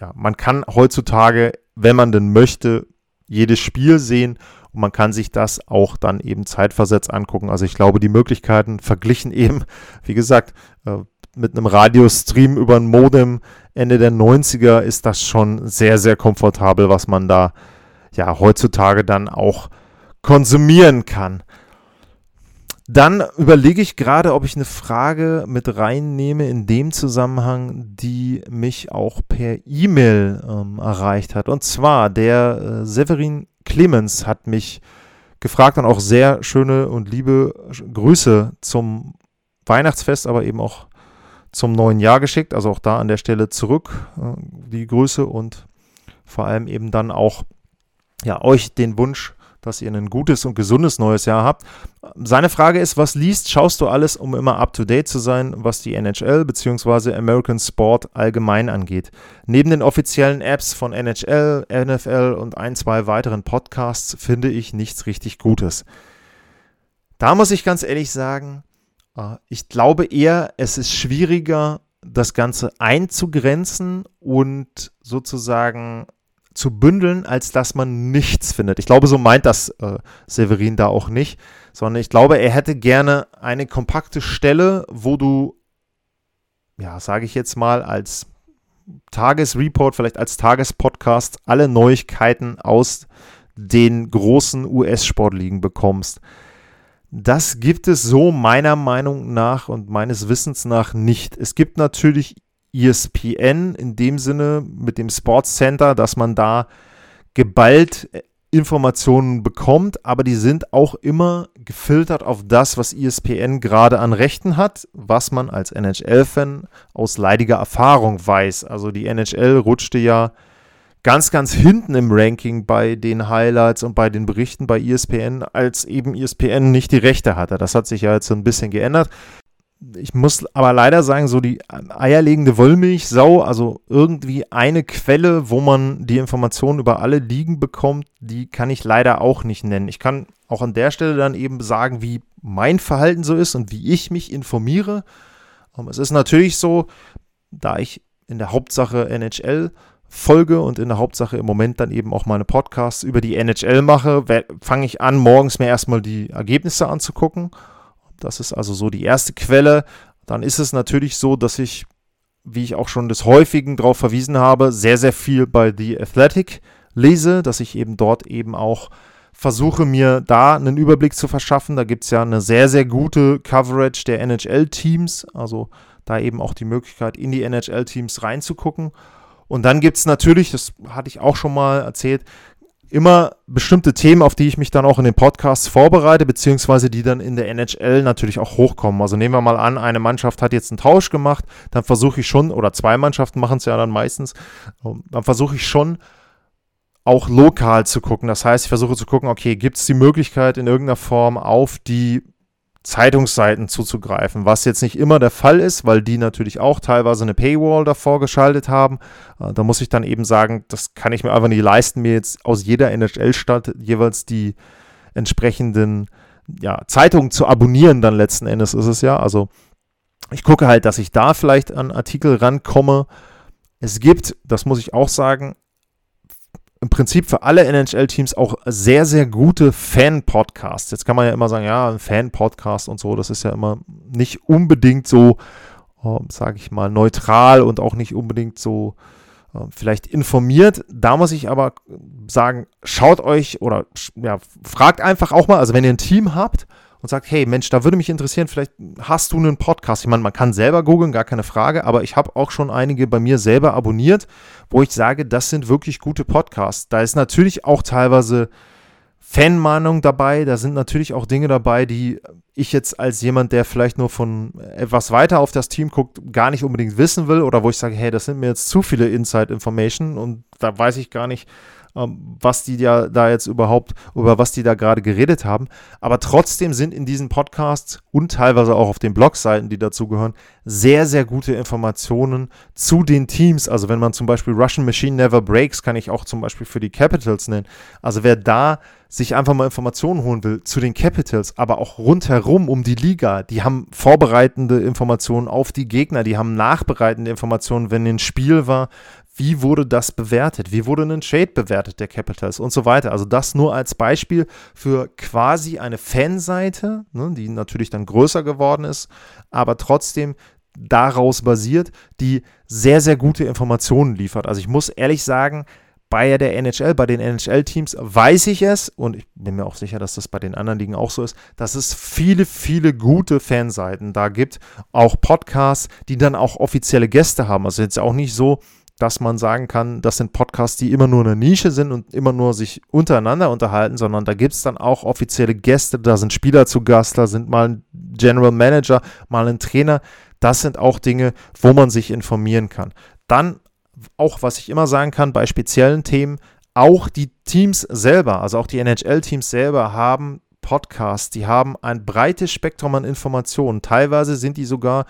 ja, man kann heutzutage, wenn man denn möchte, jedes Spiel sehen und man kann sich das auch dann eben zeitversetzt angucken. Also ich glaube, die Möglichkeiten verglichen eben, wie gesagt, äh, mit einem Radiostream über ein Modem Ende der 90er ist das schon sehr, sehr komfortabel, was man da ja heutzutage dann auch konsumieren kann. Dann überlege ich gerade, ob ich eine Frage mit reinnehme in dem Zusammenhang, die mich auch per E-Mail ähm, erreicht hat. Und zwar der äh, Severin Clemens hat mich gefragt und auch sehr schöne und liebe Grüße zum Weihnachtsfest, aber eben auch zum neuen Jahr geschickt. Also auch da an der Stelle zurück äh, die Grüße und vor allem eben dann auch ja, euch den Wunsch, dass ihr ein gutes und gesundes neues Jahr habt. Seine Frage ist, was liest, schaust du alles, um immer up-to-date zu sein, was die NHL bzw. American Sport allgemein angeht? Neben den offiziellen Apps von NHL, NFL und ein, zwei weiteren Podcasts finde ich nichts richtig Gutes. Da muss ich ganz ehrlich sagen, ich glaube eher, es ist schwieriger, das Ganze einzugrenzen und sozusagen zu bündeln, als dass man nichts findet. Ich glaube, so meint das äh, Severin da auch nicht, sondern ich glaube, er hätte gerne eine kompakte Stelle, wo du, ja, sage ich jetzt mal, als Tagesreport, vielleicht als Tagespodcast alle Neuigkeiten aus den großen US-Sportligen bekommst. Das gibt es so meiner Meinung nach und meines Wissens nach nicht. Es gibt natürlich ESPN in dem Sinne mit dem Sports Center, dass man da geballt äh, Informationen bekommt, aber die sind auch immer gefiltert auf das, was ESPN gerade an Rechten hat, was man als NHL-Fan aus leidiger Erfahrung weiß. Also die NHL rutschte ja ganz, ganz hinten im Ranking bei den Highlights und bei den Berichten bei ESPN, als eben ESPN nicht die Rechte hatte. Das hat sich ja jetzt so ein bisschen geändert ich muss aber leider sagen, so die eierlegende Wollmilchsau, also irgendwie eine Quelle, wo man die Informationen über alle Ligen bekommt, die kann ich leider auch nicht nennen. Ich kann auch an der Stelle dann eben sagen, wie mein Verhalten so ist und wie ich mich informiere. Es ist natürlich so, da ich in der Hauptsache NHL folge und in der Hauptsache im Moment dann eben auch meine Podcasts über die NHL mache, fange ich an, morgens mir erstmal die Ergebnisse anzugucken das ist also so die erste Quelle. Dann ist es natürlich so, dass ich, wie ich auch schon des Häufigen darauf verwiesen habe, sehr, sehr viel bei The Athletic lese, dass ich eben dort eben auch versuche mir da einen Überblick zu verschaffen. Da gibt es ja eine sehr, sehr gute Coverage der NHL-Teams, also da eben auch die Möglichkeit, in die NHL-Teams reinzugucken. Und dann gibt es natürlich, das hatte ich auch schon mal erzählt, immer bestimmte Themen, auf die ich mich dann auch in den Podcasts vorbereite, beziehungsweise die dann in der NHL natürlich auch hochkommen. Also nehmen wir mal an, eine Mannschaft hat jetzt einen Tausch gemacht, dann versuche ich schon, oder zwei Mannschaften machen es ja dann meistens, ähm, dann versuche ich schon auch lokal zu gucken. Das heißt, ich versuche zu gucken, okay, gibt es die Möglichkeit in irgendeiner Form auf die Zeitungsseiten zuzugreifen, was jetzt nicht immer der Fall ist, weil die natürlich auch teilweise eine Paywall davor geschaltet haben. Äh, da muss ich dann eben sagen, das kann ich mir einfach nicht leisten, mir jetzt aus jeder NHL-Stadt jeweils die entsprechenden ja, Zeitungen zu abonnieren, dann letzten Endes ist es ja. Also ich gucke halt, dass ich da vielleicht an Artikel rankomme. Es gibt, das muss ich auch sagen, im Prinzip für alle NHL-Teams auch sehr, sehr gute Fan-Podcasts. Jetzt kann man ja immer sagen, ja, ein Fan-Podcast und so, das ist ja immer nicht unbedingt so, äh, sage ich mal, neutral und auch nicht unbedingt so äh, vielleicht informiert. Da muss ich aber sagen, schaut euch oder ja, fragt einfach auch mal, also wenn ihr ein Team habt und sagt, hey Mensch, da würde mich interessieren, vielleicht hast du einen Podcast. Ich meine, man kann selber googeln, gar keine Frage, aber ich habe auch schon einige bei mir selber abonniert, wo ich sage, das sind wirklich gute Podcasts. Da ist natürlich auch teilweise Fanmeinung dabei. Da sind natürlich auch Dinge dabei, die ich jetzt als jemand, der vielleicht nur von etwas weiter auf das Team guckt, gar nicht unbedingt wissen will oder wo ich sage, hey, das sind mir jetzt zu viele Inside Information und da weiß ich gar nicht, was die ja da jetzt überhaupt, über was die da gerade geredet haben. Aber trotzdem sind in diesen Podcasts und teilweise auch auf den Blogseiten, die dazugehören, sehr, sehr gute Informationen zu den Teams. Also wenn man zum Beispiel Russian Machine Never Breaks, kann ich auch zum Beispiel für die Capitals nennen. Also wer da sich einfach mal Informationen holen will zu den Capitals, aber auch rundherum um die Liga, die haben vorbereitende Informationen auf die Gegner, die haben nachbereitende Informationen, wenn ein Spiel war, wie wurde das bewertet? Wie wurde ein Trade bewertet der Capitals und so weiter? Also das nur als Beispiel für quasi eine Fanseite, ne, die natürlich dann größer geworden ist, aber trotzdem daraus basiert, die sehr, sehr gute Informationen liefert. Also ich muss ehrlich sagen, bei der NHL, bei den NHL-Teams weiß ich es und ich bin mir auch sicher, dass das bei den anderen Ligen auch so ist, dass es viele, viele gute Fanseiten da gibt, auch Podcasts, die dann auch offizielle Gäste haben. Also jetzt auch nicht so, dass man sagen kann, das sind Podcasts, die immer nur eine Nische sind und immer nur sich untereinander unterhalten, sondern da gibt es dann auch offizielle Gäste, da sind Spieler zu Gast, da sind mal ein General Manager, mal ein Trainer. Das sind auch Dinge, wo man sich informieren kann. Dann auch, was ich immer sagen kann, bei speziellen Themen, auch die Teams selber, also auch die NHL-Teams selber haben Podcasts, die haben ein breites Spektrum an Informationen. Teilweise sind die sogar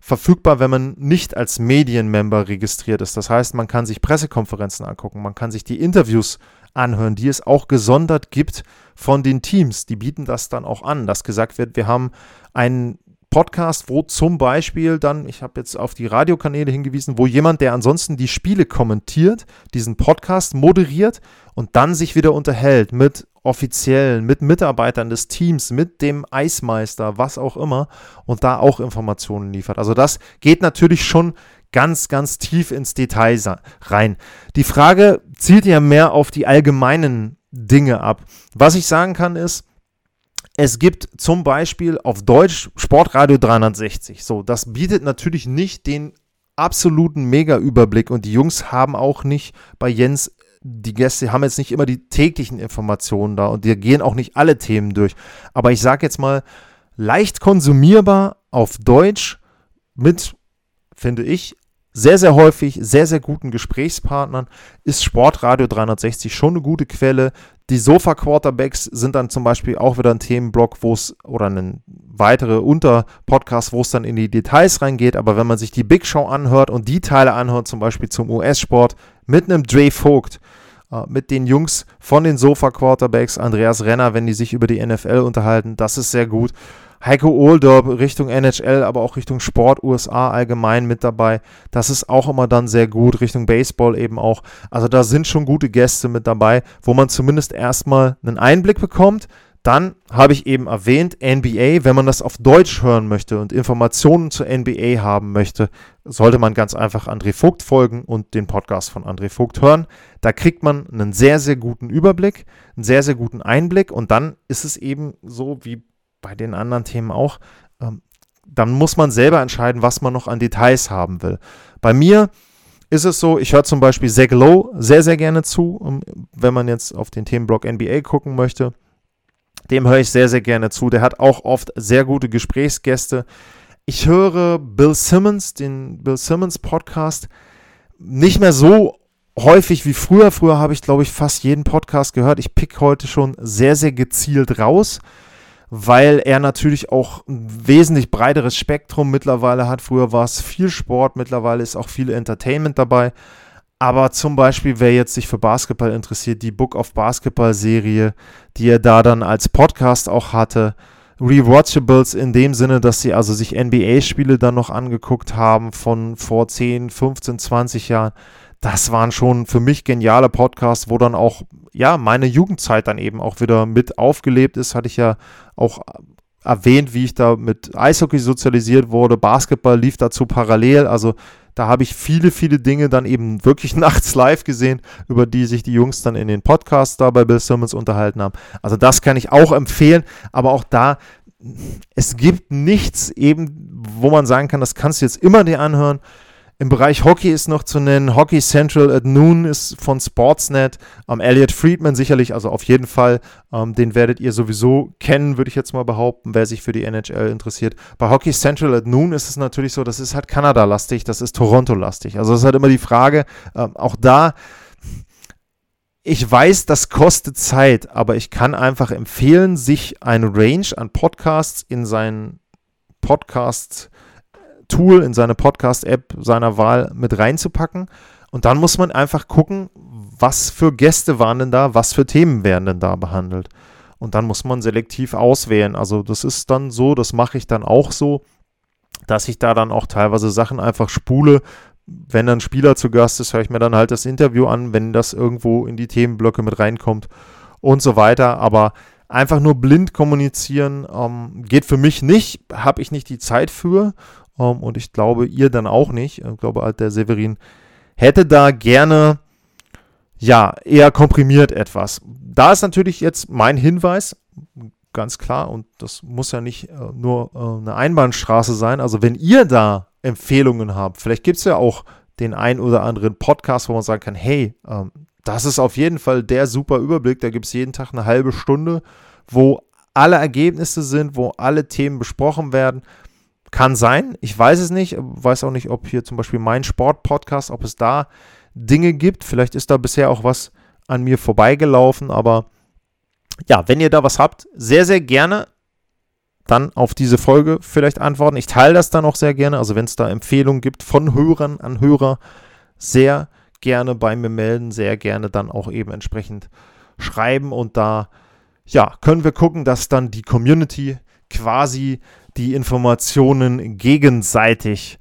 verfügbar, wenn man nicht als Medienmember registriert ist. Das heißt, man kann sich Pressekonferenzen angucken, man kann sich die Interviews anhören, die es auch gesondert gibt von den Teams. Die bieten das dann auch an, dass gesagt wird, wir haben einen Podcast, wo zum Beispiel dann, ich habe jetzt auf die Radiokanäle hingewiesen, wo jemand, der ansonsten die Spiele kommentiert, diesen Podcast moderiert und dann sich wieder unterhält mit Offiziellen, mit Mitarbeitern des Teams, mit dem Eismeister, was auch immer und da auch Informationen liefert. Also das geht natürlich schon ganz, ganz tief ins Detail rein. Die Frage zielt ja mehr auf die allgemeinen Dinge ab. Was ich sagen kann ist, es gibt zum Beispiel auf Deutsch Sportradio 360. So, das bietet natürlich nicht den absoluten Mega-Überblick und die Jungs haben auch nicht bei Jens, die Gäste haben jetzt nicht immer die täglichen Informationen da und die gehen auch nicht alle Themen durch. Aber ich sage jetzt mal, leicht konsumierbar auf Deutsch mit, finde ich, sehr, sehr häufig sehr, sehr guten Gesprächspartnern ist Sportradio 360 schon eine gute Quelle. Die Sofa-Quarterbacks sind dann zum Beispiel auch wieder ein Themenblock, wo es, oder ein weitere Unterpodcast, wo es dann in die Details reingeht. Aber wenn man sich die Big Show anhört und die Teile anhört, zum Beispiel zum US-Sport, mit einem Dre Vogt, äh, mit den Jungs von den Sofa-Quarterbacks, Andreas Renner, wenn die sich über die NFL unterhalten, das ist sehr gut. Heiko Oldorp Richtung NHL, aber auch Richtung Sport USA allgemein mit dabei. Das ist auch immer dann sehr gut, Richtung Baseball eben auch. Also da sind schon gute Gäste mit dabei, wo man zumindest erstmal einen Einblick bekommt. Dann habe ich eben erwähnt, NBA, wenn man das auf Deutsch hören möchte und Informationen zur NBA haben möchte, sollte man ganz einfach André Vogt folgen und den Podcast von André Vogt hören. Da kriegt man einen sehr, sehr guten Überblick, einen sehr, sehr guten Einblick und dann ist es eben so wie bei den anderen Themen auch, ähm, dann muss man selber entscheiden, was man noch an Details haben will. Bei mir ist es so, ich höre zum Beispiel Zach Lowe sehr, sehr gerne zu, ähm, wenn man jetzt auf den Themenblock NBA gucken möchte. Dem höre ich sehr, sehr gerne zu. Der hat auch oft sehr gute Gesprächsgäste. Ich höre Bill Simmons, den Bill Simmons Podcast, nicht mehr so häufig wie früher. Früher habe ich, glaube ich, fast jeden Podcast gehört. Ich pick heute schon sehr, sehr gezielt raus weil er natürlich auch ein wesentlich breiteres Spektrum mittlerweile hat. Früher war es viel Sport, mittlerweile ist auch viel Entertainment dabei. Aber zum Beispiel, wer jetzt sich für Basketball interessiert, die Book of Basketball Serie, die er da dann als Podcast auch hatte, Rewatchables in dem Sinne, dass sie also sich NBA-Spiele dann noch angeguckt haben von vor 10, 15, 20 Jahren das waren schon für mich geniale Podcasts, wo dann auch, ja, meine Jugendzeit dann eben auch wieder mit aufgelebt ist. Hatte ich ja auch erwähnt, wie ich da mit Eishockey sozialisiert wurde. Basketball lief dazu parallel. Also da habe ich viele, viele Dinge dann eben wirklich nachts live gesehen, über die sich die Jungs dann in den Podcasts da bei Bill Simmons unterhalten haben. Also das kann ich auch empfehlen, aber auch da, es gibt nichts eben, wo man sagen kann, das kannst du jetzt immer dir anhören Im Bereich Hockey ist noch zu nennen, Hockey Central at Noon ist von Sportsnet. Ähm, Elliot Friedman sicherlich, also auf jeden Fall, ähm, den werdet ihr sowieso kennen, würde ich jetzt mal behaupten, wer sich für die NHL interessiert. Bei Hockey Central at Noon ist es natürlich so, das ist halt Kanada-lastig, das ist Toronto-lastig. Also es ist halt immer die Frage, ähm, auch da, ich weiß, das kostet Zeit, aber ich kann einfach empfehlen, sich eine Range an Podcasts in seinen Podcast Tool, in seine Podcast-App seiner Wahl mit reinzupacken. Und dann muss man einfach gucken, was für Gäste waren denn da, was für Themen werden denn da behandelt. Und dann muss man selektiv auswählen. Also das ist dann so, das mache ich dann auch so, dass ich da dann auch teilweise Sachen einfach spule. Wenn dann ein Spieler zu Gast ist, höre ich mir dann halt das Interview an, wenn das irgendwo in die Themenblöcke mit reinkommt und so weiter. Aber einfach nur blind kommunizieren ähm, geht für mich nicht, habe ich nicht die Zeit für. Ähm, und ich glaube, ihr dann auch nicht. Ich glaube, der Severin hätte da gerne, ja, eher komprimiert etwas. Da ist natürlich jetzt mein Hinweis, ganz klar, und das muss ja nicht äh, nur äh, eine Einbahnstraße sein. Also, wenn ihr da Empfehlungen habt, vielleicht gibt es ja auch den ein oder anderen Podcast, wo man sagen kann, hey, ähm, das ist auf jeden Fall der super Überblick. Da gibt es jeden Tag eine halbe Stunde, wo alle Ergebnisse sind, wo alle Themen besprochen werden. Kann sein, ich weiß es nicht. Weiß auch nicht, ob hier zum Beispiel mein Sport-Podcast, ob es da Dinge gibt. Vielleicht ist da bisher auch was an mir vorbeigelaufen, aber ja, wenn ihr da was habt, sehr, sehr gerne dann auf diese Folge vielleicht antworten. Ich teile das dann auch sehr gerne. Also wenn es da Empfehlungen gibt von Hörern an Hörer, sehr gerne bei mir melden, sehr gerne dann auch eben entsprechend schreiben und da ja, können wir gucken, dass dann die Community quasi die Informationen gegenseitig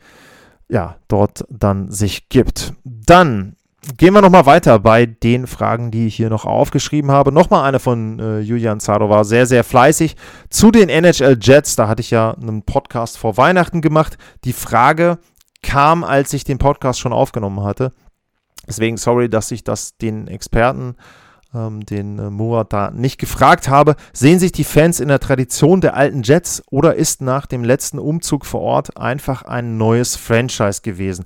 ja, dort dann sich gibt. Dann gehen wir nochmal weiter bei den Fragen, die ich hier noch aufgeschrieben habe. Nochmal eine von äh, Julian Zaro war sehr, sehr fleißig. Zu den NHL Jets, da hatte ich ja einen Podcast vor Weihnachten gemacht. Die Frage kam, als ich den Podcast schon aufgenommen hatte. Deswegen sorry, dass ich das den Experten ähm, den äh, Murat da nicht gefragt habe. Sehen sich die Fans in der Tradition der alten Jets oder ist nach dem letzten Umzug vor Ort einfach ein neues Franchise gewesen?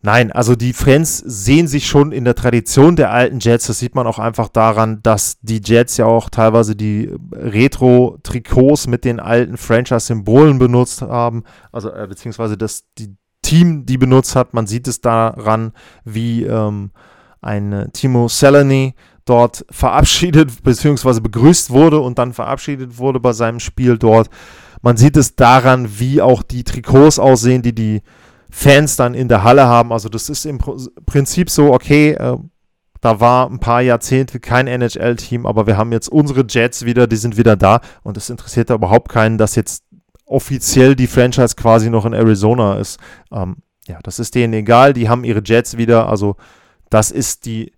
Nein, also die Fans sehen sich schon in der Tradition der alten Jets. Das sieht man auch einfach daran, dass die Jets ja auch teilweise die Retro-Trikots mit den alten Franchise-Symbolen benutzt haben. Also äh, beziehungsweise das die Team die benutzt hat. Man sieht es daran, wie ähm, ein Timo Selany dort verabschiedet bzw. begrüßt wurde und dann verabschiedet wurde bei seinem Spiel dort. Man sieht es daran, wie auch die Trikots aussehen, die die Fans dann in der Halle haben. Also das ist im Prinzip so, okay, äh, da war ein paar Jahrzehnte kein NHL-Team, aber wir haben jetzt unsere Jets wieder, die sind wieder da und es interessiert da überhaupt keinen, dass jetzt offiziell die Franchise quasi noch in Arizona ist. Ähm, ja, das ist denen egal, die haben ihre Jets wieder, also das ist die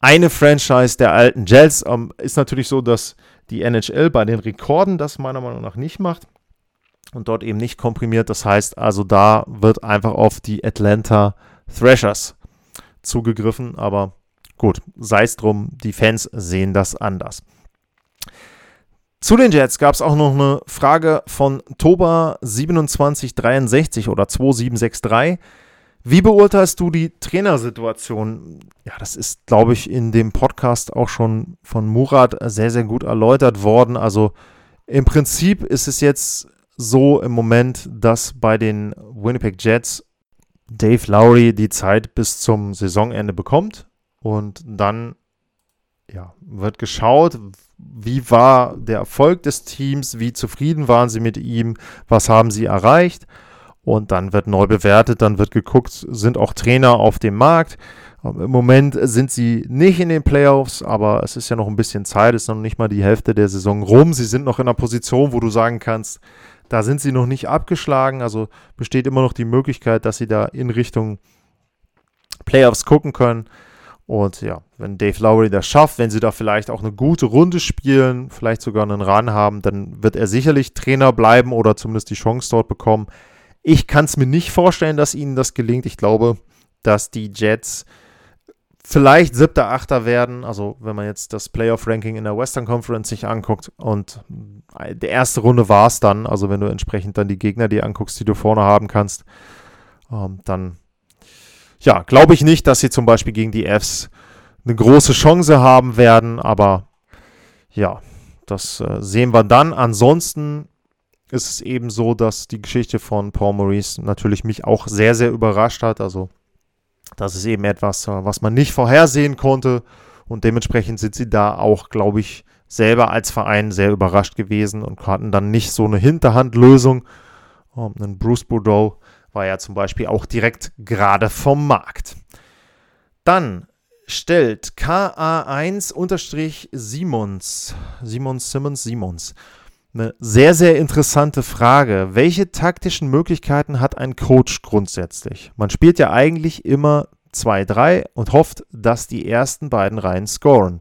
eine Franchise der alten Jets. Ähm, ist natürlich so, dass die NHL bei den Rekorden das meiner Meinung nach nicht macht und dort eben nicht komprimiert. Das heißt also, da wird einfach auf die Atlanta Thrashers zugegriffen. Aber gut, sei es drum, die Fans sehen das anders. Zu den Jets gab es auch noch eine Frage von Toba2763 oder 2763. Wie beurteilst du die Trainersituation? Ja, das ist, glaube ich, in dem Podcast auch schon von Murat sehr, sehr gut erläutert worden. Also im Prinzip ist es jetzt so im Moment, dass bei den Winnipeg Jets Dave Lowry die Zeit bis zum Saisonende bekommt und dann ja, wird geschaut, wie war der Erfolg des Teams, wie zufrieden waren sie mit ihm, was haben sie erreicht und dann wird neu bewertet, dann wird geguckt, sind auch Trainer auf dem Markt. Ähm, Im Moment sind sie nicht in den Playoffs, aber es ist ja noch ein bisschen Zeit, es ist noch nicht mal die Hälfte der Saison rum. Sie sind noch in einer Position, wo du sagen kannst, da sind sie noch nicht abgeschlagen, also besteht immer noch die Möglichkeit, dass sie da in Richtung Playoffs gucken können. Und ja, wenn Dave Lowry das schafft, wenn sie da vielleicht auch eine gute Runde spielen, vielleicht sogar einen Run haben, dann wird er sicherlich Trainer bleiben oder zumindest die Chance dort bekommen. Ich kann es mir nicht vorstellen, dass ihnen das gelingt. Ich glaube, dass die Jets vielleicht siebter, achter werden. Also wenn man jetzt das Playoff-Ranking in der Western Conference sich anguckt und die erste Runde war es dann, also wenn du entsprechend dann die Gegner dir anguckst, die du vorne haben kannst, ähm, dann ja, glaube ich nicht, dass sie zum Beispiel gegen die Fs eine große Chance haben werden, aber ja, das äh, sehen wir dann. Ansonsten ist es eben so, dass die Geschichte von Paul Maurice natürlich mich auch sehr, sehr überrascht hat. Also, das ist eben etwas, äh, was man nicht vorhersehen konnte. Und dementsprechend sind sie da auch, glaube ich, selber als Verein sehr überrascht gewesen und hatten dann nicht so eine Hinterhandlösung. Um, ein Bruce Boudreau war ja zum Beispiel auch direkt gerade vom Markt. Dann stellt KA1-Simons, Simons Simmons Simons, eine sehr, sehr interessante Frage. Welche taktischen Möglichkeiten hat ein Coach grundsätzlich? Man spielt ja eigentlich immer 2-3 und hofft, dass die ersten beiden Reihen scoren.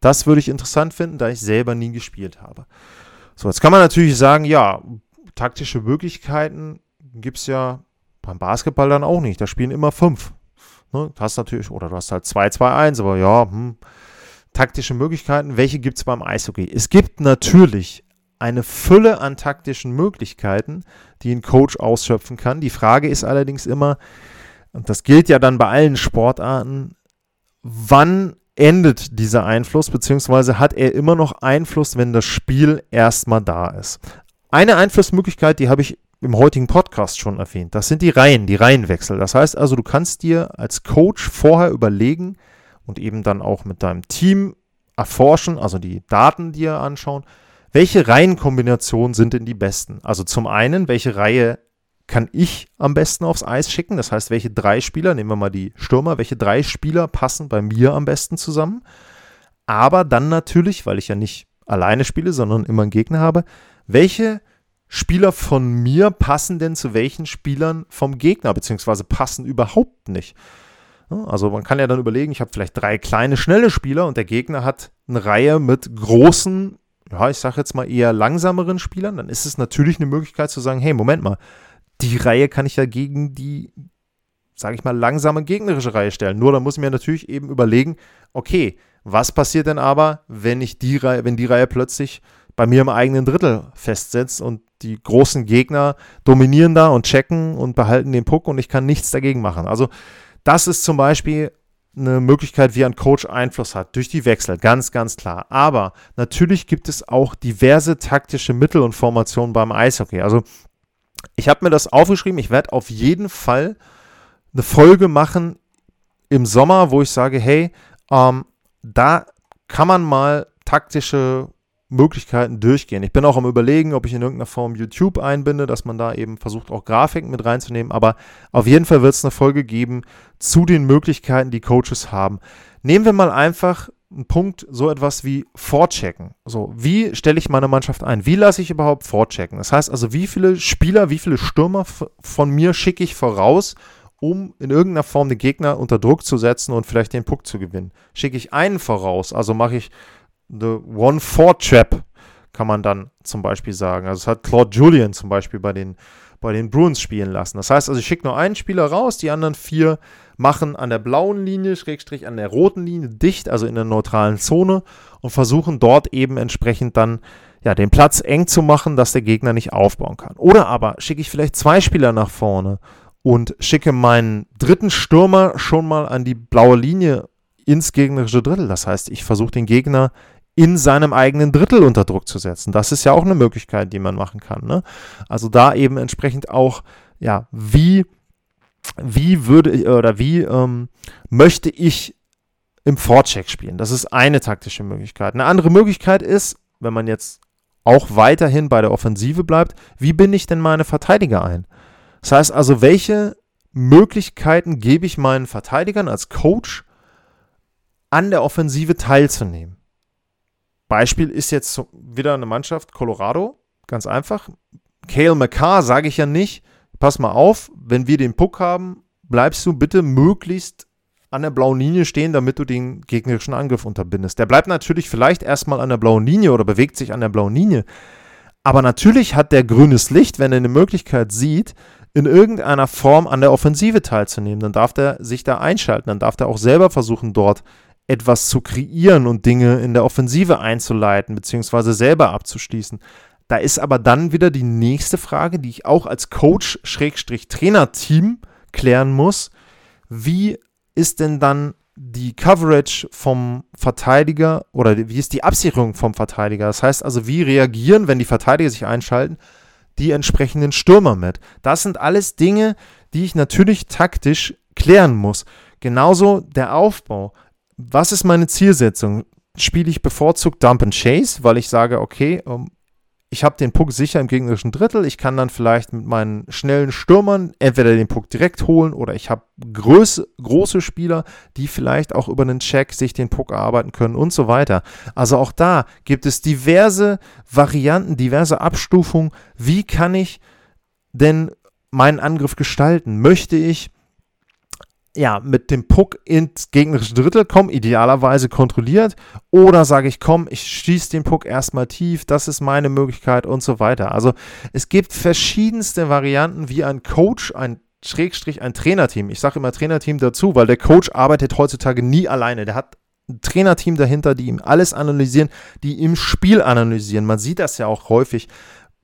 Das würde ich interessant finden, da ich selber nie gespielt habe. So, jetzt kann man natürlich sagen, ja, taktische Möglichkeiten gibt es ja beim Basketball dann auch nicht. Da spielen immer fünf. Ne? Hast natürlich, oder du hast halt 2-2-1, aber ja, hm, taktische Möglichkeiten. Welche gibt es beim Eishockey? Es gibt natürlich eine Fülle an taktischen Möglichkeiten, die ein Coach ausschöpfen kann. Die Frage ist allerdings immer, und das gilt ja dann bei allen Sportarten, wann endet dieser Einfluss, beziehungsweise hat er immer noch Einfluss, wenn das Spiel erstmal da ist. Eine Einflussmöglichkeit, die habe ich im heutigen Podcast schon erwähnt, das sind die Reihen, die Reihenwechsel. Das heißt also, du kannst dir als Coach vorher überlegen und eben dann auch mit deinem Team erforschen, also die Daten dir anschauen, welche Reihenkombinationen sind denn die besten? Also zum einen, welche Reihe kann ich am besten aufs Eis schicken? Das heißt, welche drei Spieler, nehmen wir mal die Stürmer, welche drei Spieler passen bei mir am besten zusammen? Aber dann natürlich, weil ich ja nicht alleine spiele, sondern immer einen Gegner habe, welche Spieler von mir passen denn zu welchen Spielern vom Gegner, beziehungsweise passen überhaupt nicht? Also man kann ja dann überlegen, ich habe vielleicht drei kleine, schnelle Spieler und der Gegner hat eine Reihe mit großen, ja, ich sage jetzt mal eher langsameren Spielern, dann ist es natürlich eine Möglichkeit zu sagen, hey, Moment mal, die Reihe kann ich ja gegen die, sage ich mal, langsame gegnerische Reihe stellen. Nur dann muss ich mir natürlich eben überlegen, okay, was passiert denn aber, wenn ich die Reihe, wenn die Reihe plötzlich bei mir im eigenen Drittel festsetzt und die großen Gegner dominieren da und checken und behalten den Puck und ich kann nichts dagegen machen. Also das ist zum Beispiel eine Möglichkeit, wie ein Coach Einfluss hat, durch die Wechsel, ganz, ganz klar. Aber natürlich gibt es auch diverse taktische Mittel und Formationen beim Eishockey. Also ich habe mir das aufgeschrieben, ich werde auf jeden Fall eine Folge machen im Sommer, wo ich sage, hey, ähm, da kann man mal taktische Möglichkeiten durchgehen. Ich bin auch am Überlegen, ob ich in irgendeiner Form YouTube einbinde, dass man da eben versucht, auch Grafiken mit reinzunehmen. Aber auf jeden Fall wird es eine Folge geben zu den Möglichkeiten, die Coaches haben. Nehmen wir mal einfach einen Punkt, so etwas wie Vorchecken. So, wie stelle ich meine Mannschaft ein? Wie lasse ich überhaupt vorchecken? Das heißt also, wie viele Spieler, wie viele Stürmer von mir schicke ich voraus, um in irgendeiner Form den Gegner unter Druck zu setzen und vielleicht den Puck zu gewinnen? Schicke ich einen voraus, also mache ich The One-Four-Trap, kann man dann zum Beispiel sagen. Also, das hat Claude Julian zum Beispiel bei den, bei den Bruins spielen lassen. Das heißt also, ich schicke nur einen Spieler raus, die anderen vier machen an der blauen Linie, Schrägstrich an der roten Linie dicht, also in der neutralen Zone und versuchen dort eben entsprechend dann ja, den Platz eng zu machen, dass der Gegner nicht aufbauen kann. Oder aber schicke ich vielleicht zwei Spieler nach vorne und schicke meinen dritten Stürmer schon mal an die blaue Linie ins gegnerische Drittel. Das heißt, ich versuche den Gegner in seinem eigenen Drittel unter Druck zu setzen. Das ist ja auch eine Möglichkeit, die man machen kann. Ne? Also da eben entsprechend auch, ja, wie, wie würde ich oder wie ähm, möchte ich im Vorcheck spielen? Das ist eine taktische Möglichkeit. Eine andere Möglichkeit ist, wenn man jetzt auch weiterhin bei der Offensive bleibt, wie bin ich denn meine Verteidiger ein? Das heißt also, welche Möglichkeiten gebe ich meinen Verteidigern als Coach an der Offensive teilzunehmen? Beispiel ist jetzt wieder eine Mannschaft, Colorado, ganz einfach. Cale McCarr sage ich ja nicht, pass mal auf, wenn wir den Puck haben, bleibst du bitte möglichst an der blauen Linie stehen, damit du den gegnerischen Angriff unterbindest. Der bleibt natürlich vielleicht erstmal an der blauen Linie oder bewegt sich an der blauen Linie. Aber natürlich hat der grünes Licht, wenn er eine Möglichkeit sieht, in irgendeiner Form an der Offensive teilzunehmen. Dann darf er sich da einschalten, dann darf er auch selber versuchen, dort etwas zu kreieren und Dinge in der Offensive einzuleiten, beziehungsweise selber abzuschließen. Da ist aber dann wieder die nächste Frage, die ich auch als Coach-Trainer-Team klären muss. wie ist denn dann die Coverage vom Verteidiger oder wie ist die Absicherung vom Verteidiger? Das heißt also, wie reagieren, wenn die Verteidiger sich einschalten, die entsprechenden Stürmer mit? Das sind alles Dinge, die ich natürlich taktisch klären muss. Genauso der Aufbau. Was ist meine Zielsetzung? Spiele ich bevorzugt Dump and Chase, weil ich sage, okay, ich habe den Puck sicher im gegnerischen Drittel. Ich kann dann vielleicht mit meinen schnellen Stürmern entweder den Puck direkt holen oder ich habe groß, große Spieler, die vielleicht auch über einen Check sich den Puck erarbeiten können und so weiter. Also auch da gibt es diverse Varianten, diverse Abstufungen. Wie kann ich denn meinen Angriff gestalten? Möchte ich ja, mit dem Puck ins gegnerische Drittel kommen, idealerweise kontrolliert. Oder sage ich, komm, ich schieße den Puck erstmal tief, das ist meine Möglichkeit und so weiter. Also es gibt verschiedenste Varianten, wie ein Coach, ein Schrägstrich, ein Trainerteam. Ich sage immer Trainerteam dazu, weil der Coach arbeitet heutzutage nie alleine. Der hat ein Trainerteam dahinter, die ihm alles analysieren, die im Spiel analysieren. Man sieht das ja auch häufig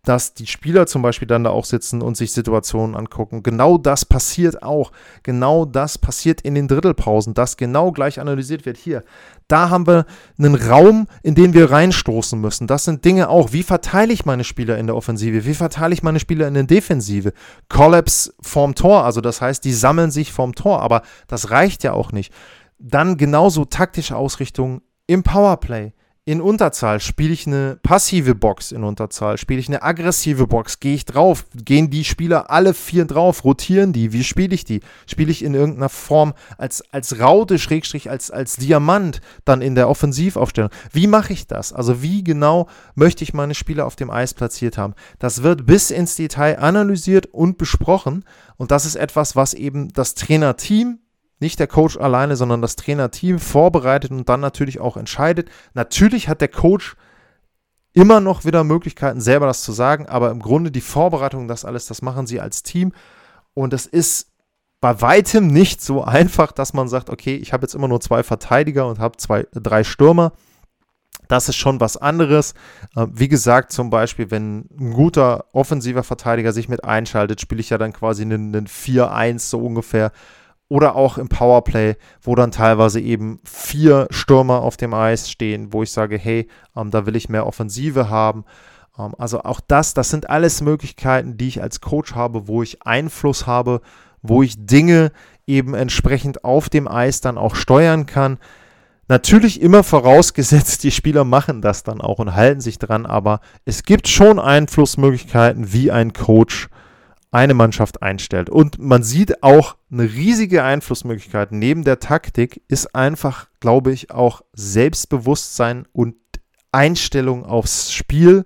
dass die Spieler zum Beispiel dann da auch sitzen und sich Situationen angucken. Genau das passiert auch. Genau das passiert in den Drittelpausen, dass genau gleich analysiert wird. Hier, da haben wir einen Raum, in den wir reinstoßen müssen. Das sind Dinge auch. Wie verteile ich meine Spieler in der Offensive? Wie verteile ich meine Spieler in der Defensive? Collapse vorm Tor, also das heißt, die sammeln sich vorm Tor, aber das reicht ja auch nicht. Dann genauso taktische Ausrichtung im Powerplay in Unterzahl? Spiele ich eine passive Box in Unterzahl? Spiele ich eine aggressive Box? Gehe ich drauf? Gehen die Spieler alle vier drauf? Rotieren die? Wie spiele ich die? Spiele ich in irgendeiner Form als, als Raute, Schrägstrich, als, als Diamant dann in der Offensivaufstellung? Wie mache ich das? Also wie genau möchte ich meine Spieler auf dem Eis platziert haben? Das wird bis ins Detail analysiert und besprochen. Und das ist etwas, was eben das Trainerteam nicht der Coach alleine, sondern das Trainerteam vorbereitet und dann natürlich auch entscheidet. Natürlich hat der Coach immer noch wieder Möglichkeiten, selber das zu sagen, aber im Grunde die Vorbereitung, das alles, das machen sie als Team. Und es ist bei weitem nicht so einfach, dass man sagt, okay, ich habe jetzt immer nur zwei Verteidiger und habe zwei, drei Stürmer. Das ist schon was anderes. Äh, wie gesagt, zum Beispiel, wenn ein guter offensiver Verteidiger sich mit einschaltet, spiele ich ja dann quasi einen, einen 4-1 so ungefähr oder auch im Powerplay, wo dann teilweise eben vier Stürmer auf dem Eis stehen, wo ich sage, hey, ähm, da will ich mehr Offensive haben. Ähm, also auch das, das sind alles Möglichkeiten, die ich als Coach habe, wo ich Einfluss habe, wo ich Dinge eben entsprechend auf dem Eis dann auch steuern kann. Natürlich immer vorausgesetzt, die Spieler machen das dann auch und halten sich dran, aber es gibt schon Einflussmöglichkeiten, wie ein Coach eine Mannschaft einstellt. Und man sieht auch eine riesige Einflussmöglichkeit neben der Taktik ist einfach, glaube ich, auch Selbstbewusstsein und Einstellung aufs Spiel.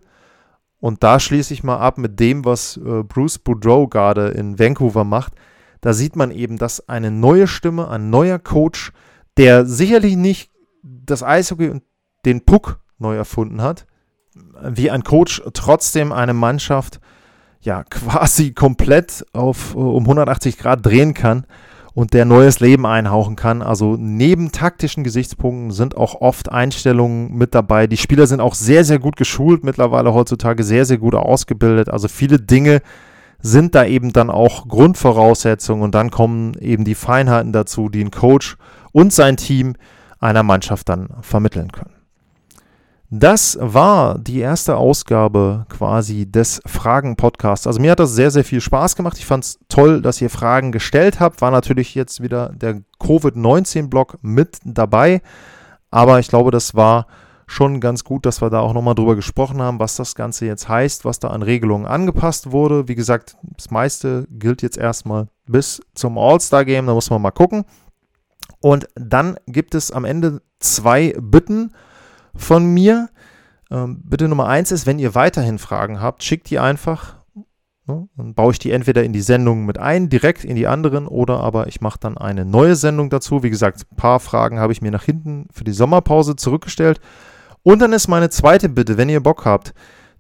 Und da schließe ich mal ab mit dem, was äh, Bruce Boudreau gerade in Vancouver macht. Da sieht man eben, dass eine neue Stimme, ein neuer Coach, der sicherlich nicht das Eishockey und den Puck neu erfunden hat, wie ein Coach trotzdem eine Mannschaft ja quasi komplett auf äh, um 180 Grad drehen kann und der neues Leben einhauchen kann. Also neben taktischen Gesichtspunkten sind auch oft Einstellungen mit dabei. Die Spieler sind auch sehr, sehr gut geschult, mittlerweile heutzutage sehr, sehr gut ausgebildet. Also viele Dinge sind da eben dann auch Grundvoraussetzungen und dann kommen eben die Feinheiten dazu, die ein Coach und sein Team einer Mannschaft dann vermitteln können. Das war die erste Ausgabe quasi des Fragen-Podcasts. Also mir hat das sehr, sehr viel Spaß gemacht. Ich fand es toll, dass ihr Fragen gestellt habt. War natürlich jetzt wieder der Covid-19-Blog mit dabei. Aber ich glaube, das war schon ganz gut, dass wir da auch nochmal drüber gesprochen haben, was das Ganze jetzt heißt, was da an Regelungen angepasst wurde. Wie gesagt, das meiste gilt jetzt erstmal bis zum All-Star-Game. Da muss man mal gucken. Und dann gibt es am Ende zwei Bitten von mir. Ähm, bitte Nummer eins ist, wenn ihr weiterhin Fragen habt, schickt die einfach. Ne? Dann baue ich die entweder in die Sendung mit ein, direkt in die anderen, oder aber ich mache dann eine neue Sendung dazu. Wie gesagt, ein paar Fragen habe ich mir nach hinten für die Sommerpause zurückgestellt. Und dann ist meine zweite Bitte, wenn ihr Bock habt.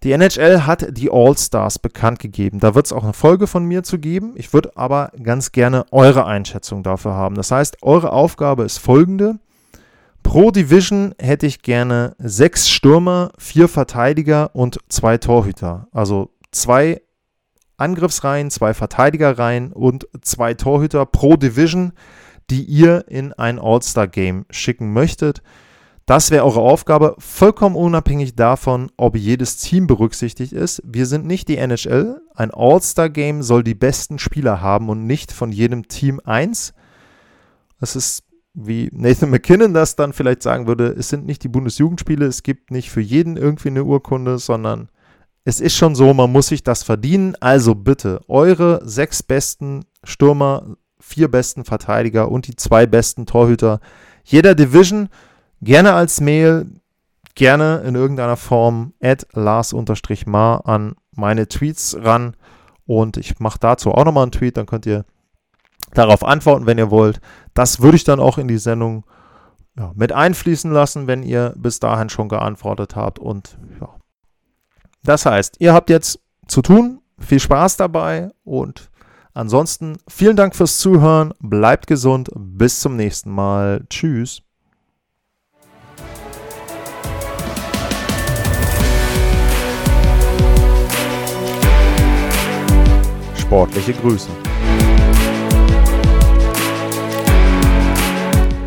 Die NHL hat die All-Stars bekannt gegeben. Da wird es auch eine Folge von mir zu geben. Ich würde aber ganz gerne eure Einschätzung dafür haben. Das heißt, eure Aufgabe ist folgende. Pro Division hätte ich gerne sechs Stürmer, vier Verteidiger und zwei Torhüter. Also zwei Angriffsreihen, zwei Verteidigerreihen und zwei Torhüter pro Division. die ihr in ein All-Star-Game schicken möchtet. Das wäre eure Aufgabe, vollkommen unabhängig davon, ob jedes Team berücksichtigt ist. Wir sind nicht die NHL. Ein All-Star-Game soll die besten Spieler haben und nicht von jedem Team eins. Das ist, wie Nathan McKinnon das dann vielleicht sagen würde, es sind nicht die Bundesjugendspiele, es gibt nicht für jeden irgendwie eine Urkunde, sondern es ist schon so, man muss sich das verdienen. Also bitte, eure sechs besten Stürmer, vier besten Verteidiger und die zwei besten Torhüter jeder Division gerne als Mail, gerne in irgendeiner Form at Lars-Mar an meine Tweets ran. Und ich mache dazu auch nochmal einen Tweet, dann könnt ihr darauf antworten, wenn ihr wollt. Das würde ich dann auch in die Sendung ja, mit einfließen lassen, wenn ihr bis dahin schon geantwortet habt. Und ja. Das heißt, ihr habt jetzt zu tun. Viel Spaß dabei und ansonsten vielen Dank fürs Zuhören. Bleibt gesund. Bis zum nächsten Mal. Tschüss. Sportliche Grüße.